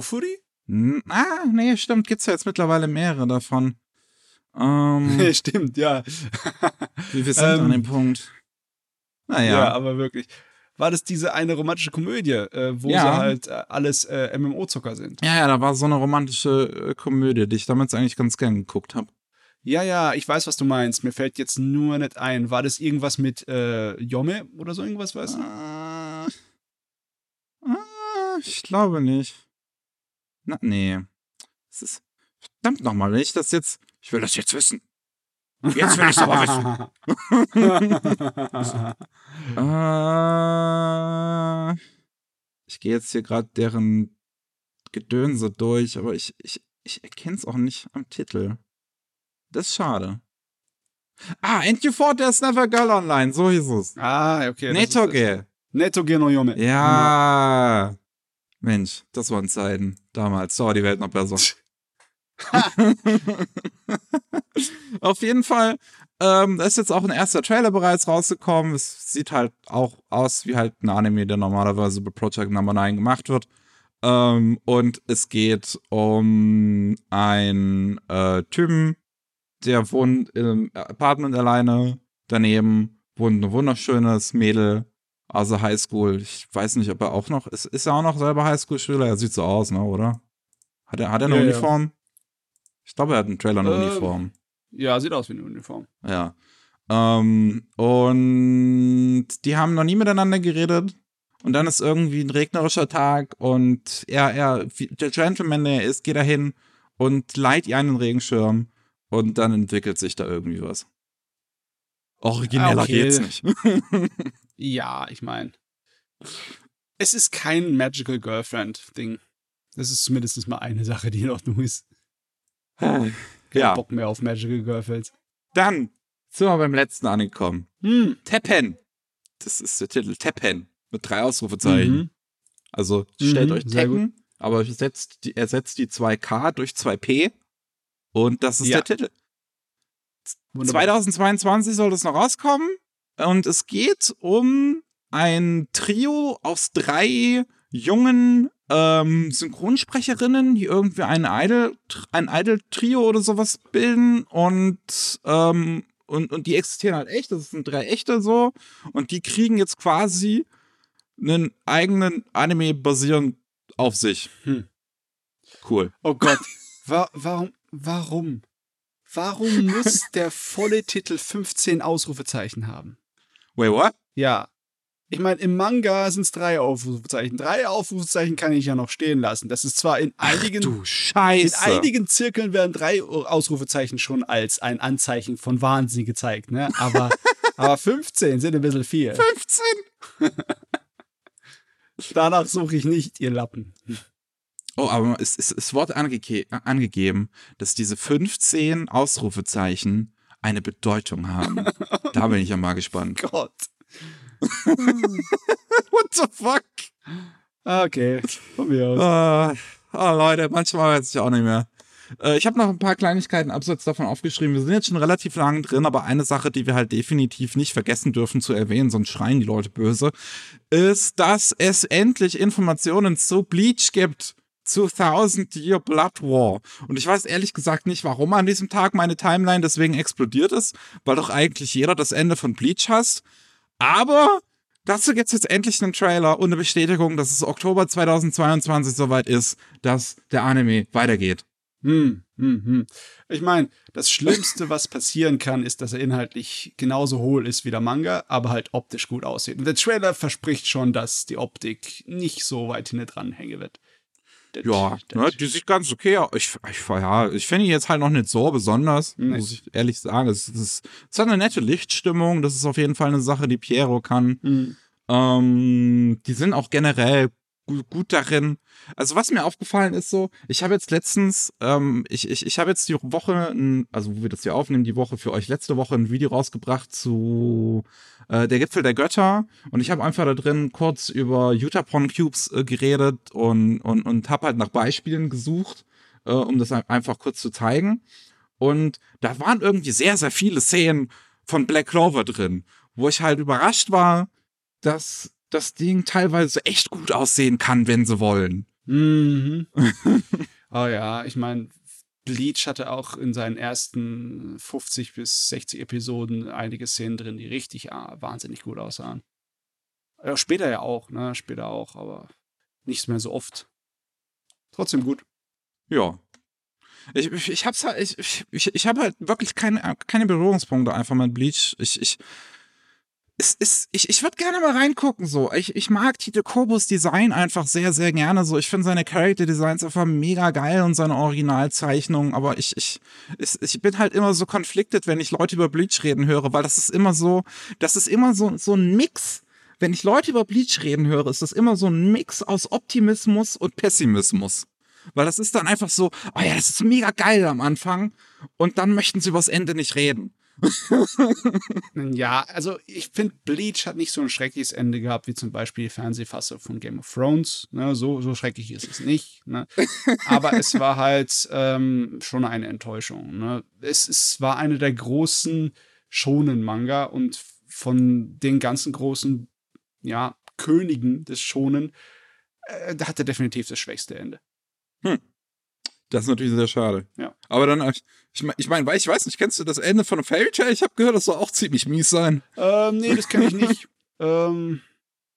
Ah, nee, stimmt, gibt's ja jetzt mittlerweile mehrere davon. Ähm, (laughs) Stimmt, ja. (laughs) wie wir sind Ähm, an dem Punkt. Ja. Naja, aber wirklich. War das diese eine romantische Komödie, äh, wo Ja. sie halt äh, alles äh, MMO-Zucker sind? ja, ja, da war so eine romantische äh, Komödie, die ich damals eigentlich ganz gern geguckt habe. Ja, ja, ich weiß, was du meinst. Mir fällt jetzt nur nicht ein. War das irgendwas mit äh, Yome oder so irgendwas, weißt du? Ah, ah, ich glaube nicht. Na, nee. Es ist. Verdammt nochmal, wenn ich das jetzt. Ich will das jetzt wissen. Jetzt will ich's aber wissen. Äh, (laughs) ich gehe jetzt hier gerade deren Gedönse durch, aber ich, ich, ich erkenne es auch nicht am Titel. Das ist schade. Ah, And You Fought There's Never a Girl Online, so hieß es. ah, okay. das das. Netoge. Netoge no Yome. Ja. Mensch, das waren Zeiten damals. Da war die Welt noch besser. (laughs) Auf jeden Fall ähm, da ist jetzt auch ein erster Trailer bereits rausgekommen. Es sieht halt auch aus wie halt ein Anime, der normalerweise bei Project Number 9 gemacht wird. Ähm, und es geht um einen äh, Typen, der wohnt im Apartment alleine. Daneben wohnt ein wunderschönes Mädel der Highschool. Ich weiß nicht, ob er auch noch ist. Ist er auch noch selber Highschool-Schüler? Er sieht so aus, ne, oder? Hat er, hat er eine Ja, ja. Uniform? Ich glaube, er hat einen Trailer eine Ähm, Uniform. Ja, sieht aus wie eine Uniform. Ja. Ähm, und die haben noch nie miteinander geredet. Und dann ist irgendwie ein regnerischer Tag und er, er, der Gentleman, der er ist, geht dahin und leiht ihr einen Regenschirm und dann entwickelt sich da irgendwie was. Origineller Okay. geht's nicht. (laughs) Ja, ich meine, es ist kein Magical Girlfriend-Ding. Das ist zumindest mal eine Sache, die in Ordnung ist. Kein ja, Bock mehr auf Magical Girlfriends. dann sind wir beim letzten angekommen. Hm. Teppen. Das ist der Titel. Teppen. Mit drei Ausrufezeichen. Mhm. Also stellt Mhm, euch Tekken, aber ersetzt die, ersetzt die 2K durch 2P und das ist Ja. der Titel. Wunderbar. 2022 soll das noch rauskommen und es geht um ein Trio aus drei jungen ähm, Synchronsprecherinnen, die irgendwie ein Idol, ein Idol-Trio oder sowas bilden und, ähm, und, und die existieren halt echt, das sind drei echte so und die kriegen jetzt quasi einen eigenen Anime basierend auf sich. Hm. Cool. Oh Gott. (laughs) Wa warum? Warum? Warum muss der volle Titel 15 Ausrufezeichen haben? Wait, what? Ja. Ich meine, im Manga sind es drei Ausrufezeichen. Drei Ausrufezeichen kann ich ja noch stehen lassen. Das ist zwar in einigen, Du in Scheiße. einigen Zirkeln werden drei Ausrufezeichen schon als ein Anzeichen von Wahnsinn gezeigt, ne? Aber, (laughs) aber 15 sind ein bisschen viel. 15? (laughs) Danach suche ich nicht, ihr Lappen. Oh, aber es, es, es wurde angege angegeben, dass diese 15 Ausrufezeichen eine Bedeutung haben. da bin ich ja mal gespannt. (laughs) Gott. (laughs) What the fuck? Okay, von mir aus. Äh, oh, Leute, manchmal weiß ich auch nicht mehr. Äh, ich habe noch ein paar Kleinigkeiten abseits davon aufgeschrieben. Wir sind jetzt schon relativ lang drin, aber eine Sache, die wir halt definitiv nicht vergessen dürfen zu erwähnen, sonst schreien die Leute böse, ist, dass es endlich Informationen zu Bleach gibt. Zu Thousand Year Blood War. Und ich weiß ehrlich gesagt nicht, warum an diesem Tag meine Timeline deswegen explodiert ist, weil doch eigentlich jeder das Ende von Bleach hasst. Aber dazu gibt's jetzt endlich einen Trailer und eine Bestätigung, dass es Oktober 2022 soweit ist, dass der Anime weitergeht. Hm, hm, hm. Ich meine, das Schlimmste, was passieren kann, ist, dass er inhaltlich genauso hohl ist wie der Manga, aber halt optisch gut aussieht. Und der Trailer verspricht schon, dass die Optik nicht so weit hinten dran hängen wird. Das- Ja, das- ne, die sieht ganz okay aus. Ich, ich, ja, ich finde ihn jetzt halt noch nicht so besonders, Nee. muss ich ehrlich sagen. Es, es, es hat eine nette Lichtstimmung, das ist auf jeden Fall eine Sache, die Piero kann. Hm. Ähm, die sind auch generell gut, darin. Also was mir aufgefallen ist so, ich habe jetzt letztens, ähm, ich, ich, ich habe jetzt die Woche, also wo wir das hier aufnehmen, die Woche für euch letzte Woche ein Video rausgebracht zu äh, der Gipfel der Götter und ich habe einfach da drin kurz über Utapon Cubes äh, geredet und, und, und habe halt nach Beispielen gesucht, äh, um das ein- einfach kurz zu zeigen. Und da waren irgendwie sehr, sehr viele Szenen von Black Clover drin, wo ich halt überrascht war, dass das Ding teilweise echt gut aussehen kann, wenn sie wollen. Mhm. oh (laughs) ja, ich meine, Bleach hatte auch in seinen ersten 50 bis 60 Episoden einige Szenen drin, die richtig ah, wahnsinnig gut aussahen. Ja, später ja auch, ne? Später auch, aber nicht mehr so oft. Trotzdem gut. Ja. Ich, ich, ich hab's halt, ich, ich, ich, ich habe halt wirklich keine, keine Berührungspunkte einfach mit Bleach. Ich, ich, es ist, ich, ich würde gerne mal reingucken, so. Ich, ich mag Tite Kobos Design einfach sehr, sehr gerne, so. Ich finde seine Character Designs einfach mega geil und seine Originalzeichnungen, aber ich, ich, ich, ich bin halt immer so conflicted, wenn ich Leute über Bleach reden höre, weil das ist immer so, das ist immer so, so ein Mix. Wenn ich Leute über Bleach reden höre, ist das immer so ein Mix aus Optimismus und Pessimismus. Weil das ist dann einfach so, oh ja, das ist mega geil am Anfang und dann möchten sie übers Ende nicht reden. (laughs) Ja, also ich finde, Bleach hat nicht so ein schreckliches Ende gehabt, wie zum Beispiel die Fernsehfassung von Game of Thrones. Ne, so, so schrecklich ist es nicht. Ne? Aber es (laughs) war halt ähm, schon eine Enttäuschung. Ne? Es, es war eine der großen Shonen-Manga und von den ganzen großen ja, Königen des Shonen Äh, da hat er definitiv das schwächste Ende. Das ist natürlich sehr schade. Ja. Aber dann, ich, ich meine, ich, mein, ich weiß nicht, kennst du das Ende von Fairy Tale? Ich habe gehört, das soll auch ziemlich mies sein. Ähm, nee, das kenne ich nicht. (laughs) ähm,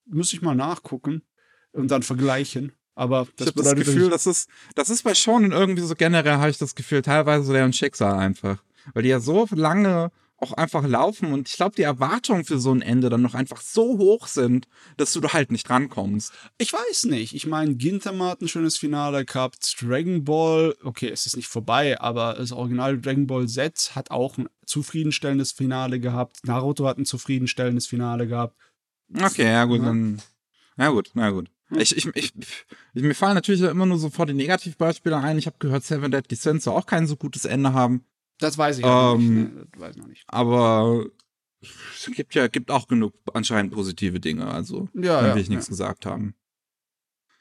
muss ich mal nachgucken und dann vergleichen. Aber ich habe das Gefühl, das ist, das ist bei Shonen irgendwie so generell, habe ich das Gefühl, teilweise so deren Schicksal einfach. Weil die ja so lange auch einfach laufen und ich glaube, die Erwartungen für so ein Ende dann noch einfach so hoch sind, dass du da halt nicht rankommst. Ich weiß nicht. Ich meine, Gintama hat ein schönes Finale gehabt. Dragon Ball, okay, es ist nicht vorbei, aber das Original Dragon Ball Z hat auch ein zufriedenstellendes Finale gehabt. Naruto hat ein zufriedenstellendes Finale gehabt. Okay, ja gut, ja. dann. Ja gut, na gut. Hm. Ich, ich, ich, ich, mir fallen natürlich immer nur sofort die Negativbeispiele ein. Ich habe gehört, Seven Deadly Sins soll auch kein so gutes Ende haben. Das weiß ich ähm, nicht. Ne? Das weiß ich noch nicht. Aber es gibt ja gibt auch genug anscheinend positive Dinge. Also ja, will ja, ich nichts ja. gesagt haben.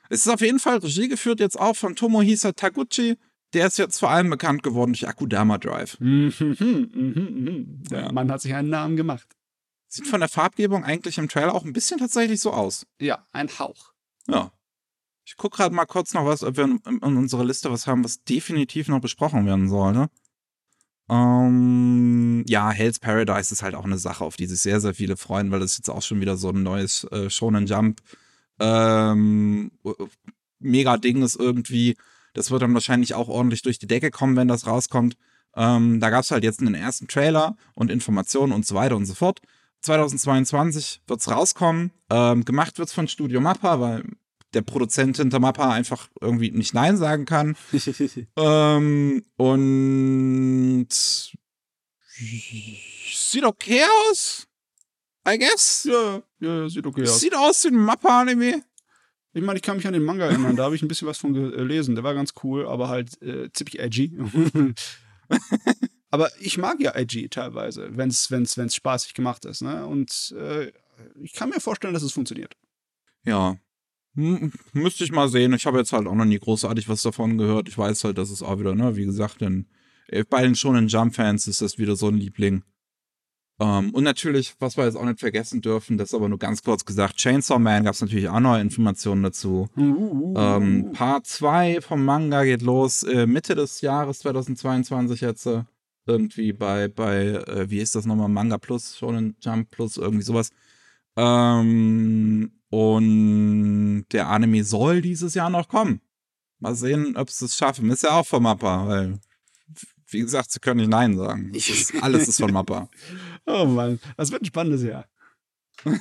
Es ist auf jeden Fall Regie geführt jetzt auch von Tomohisa Taguchi. Der ist jetzt vor allem bekannt geworden durch Akudama Drive. Mhm, mhm, mhm. Der Ja. Mann hat sich einen Namen gemacht. Sieht von der Farbgebung eigentlich im Trailer auch ein bisschen tatsächlich so aus. Ja, ein Hauch. Ja. Ich gucke gerade mal kurz noch was, ob wir in, in unserer Liste was haben, was definitiv noch besprochen werden soll, ne? Ähm, ja, Hell's Paradise ist halt auch eine Sache, auf die sich sehr, sehr viele freuen, weil das jetzt auch schon wieder so ein neues äh, Shonen Jump ähm, mega Ding ist irgendwie. Das wird dann wahrscheinlich auch ordentlich durch die Decke kommen, wenn das rauskommt. Ähm, da gab es halt jetzt einen ersten Trailer und Informationen und so weiter und so fort. 2022 wird's rauskommen. Ähm, gemacht wird's von Studio Mappa, weil der Produzent hinter Mappa einfach irgendwie nicht Nein sagen kann. (laughs) Ähm, und sieht okay aus. I guess. ja, ja, sieht okay aus. Sieht aus wie ein Mappa-Anime. Ich meine, ich kann mich an den Manga erinnern, da habe ich ein bisschen was von gelesen. Der war ganz cool, aber halt äh, ziemlich edgy. (laughs) aber ich mag ja edgy teilweise, wenn es wenn's, wenn's spaßig gemacht ist. Ne? Und äh, ich kann mir vorstellen, dass es funktioniert. Ja. Müsste ich mal sehen. Ich habe jetzt halt auch noch nie großartig was davon gehört. Ich weiß halt, dass es auch wieder, ne, wie gesagt, denn äh, bei den schonen Jump-Fans ist das wieder so ein Liebling. Ähm, und natürlich, was wir jetzt auch nicht vergessen dürfen, das aber nur ganz kurz gesagt, Chainsaw Man gab es natürlich auch neue Informationen dazu. Ähm, Part 2 vom Manga geht los äh, Mitte des Jahres 2022 jetzt. Äh, irgendwie bei, bei äh, wie ist das nochmal? Manga Plus, Shonen Jump Plus, irgendwie sowas. Ähm, und der Anime soll dieses Jahr noch kommen. Mal sehen, ob sie es schaffen. Ist ja auch von Mappa, weil, wie gesagt, sie können nicht Nein sagen. (laughs) Ist, alles ist von Mappa. (laughs) Oh Mann, das wird ein spannendes Jahr. (laughs)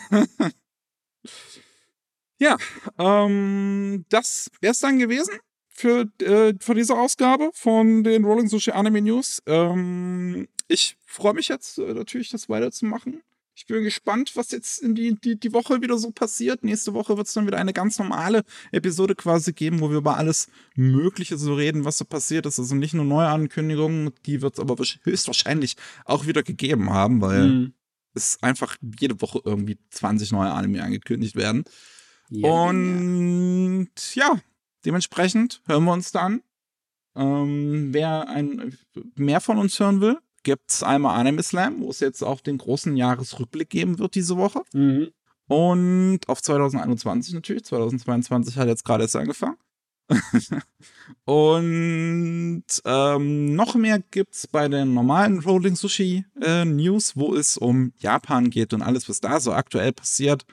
Ja, ähm, das wäre es dann gewesen für, äh, für diese Ausgabe von den Rolling Sushi Anime News. Ähm, ich freue mich jetzt äh, natürlich, das weiterzumachen. Ich bin gespannt, was jetzt in die, die, die Woche wieder so passiert. Nächste Woche wird es dann wieder eine ganz normale Episode quasi geben, wo wir über alles Mögliche so reden, was so passiert ist. Also nicht nur neue Ankündigungen, die wird es aber höchstwahrscheinlich auch wieder gegeben haben, weil Mhm. es einfach jede Woche irgendwie 20 neue Anime angekündigt werden. Ja, Und ja, dementsprechend hören wir uns dann. Ähm, wer ein, mehr von uns hören will, gibt's einmal Anime Slam, wo es jetzt auch den großen Jahresrückblick geben wird diese Woche. Mhm. Und auf 2021 natürlich. 2022 hat jetzt gerade erst angefangen. (laughs) Und ähm, noch mehr gibt's bei den normalen Rolling Sushi äh, News, wo es um Japan geht und alles, was da so aktuell passiert.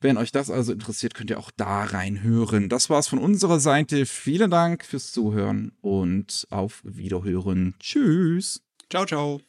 Wenn euch das also interessiert, könnt ihr auch da reinhören. Das war's von unserer Seite. Vielen Dank fürs Zuhören und auf Wiederhören. Tschüss. Ciao, ciao.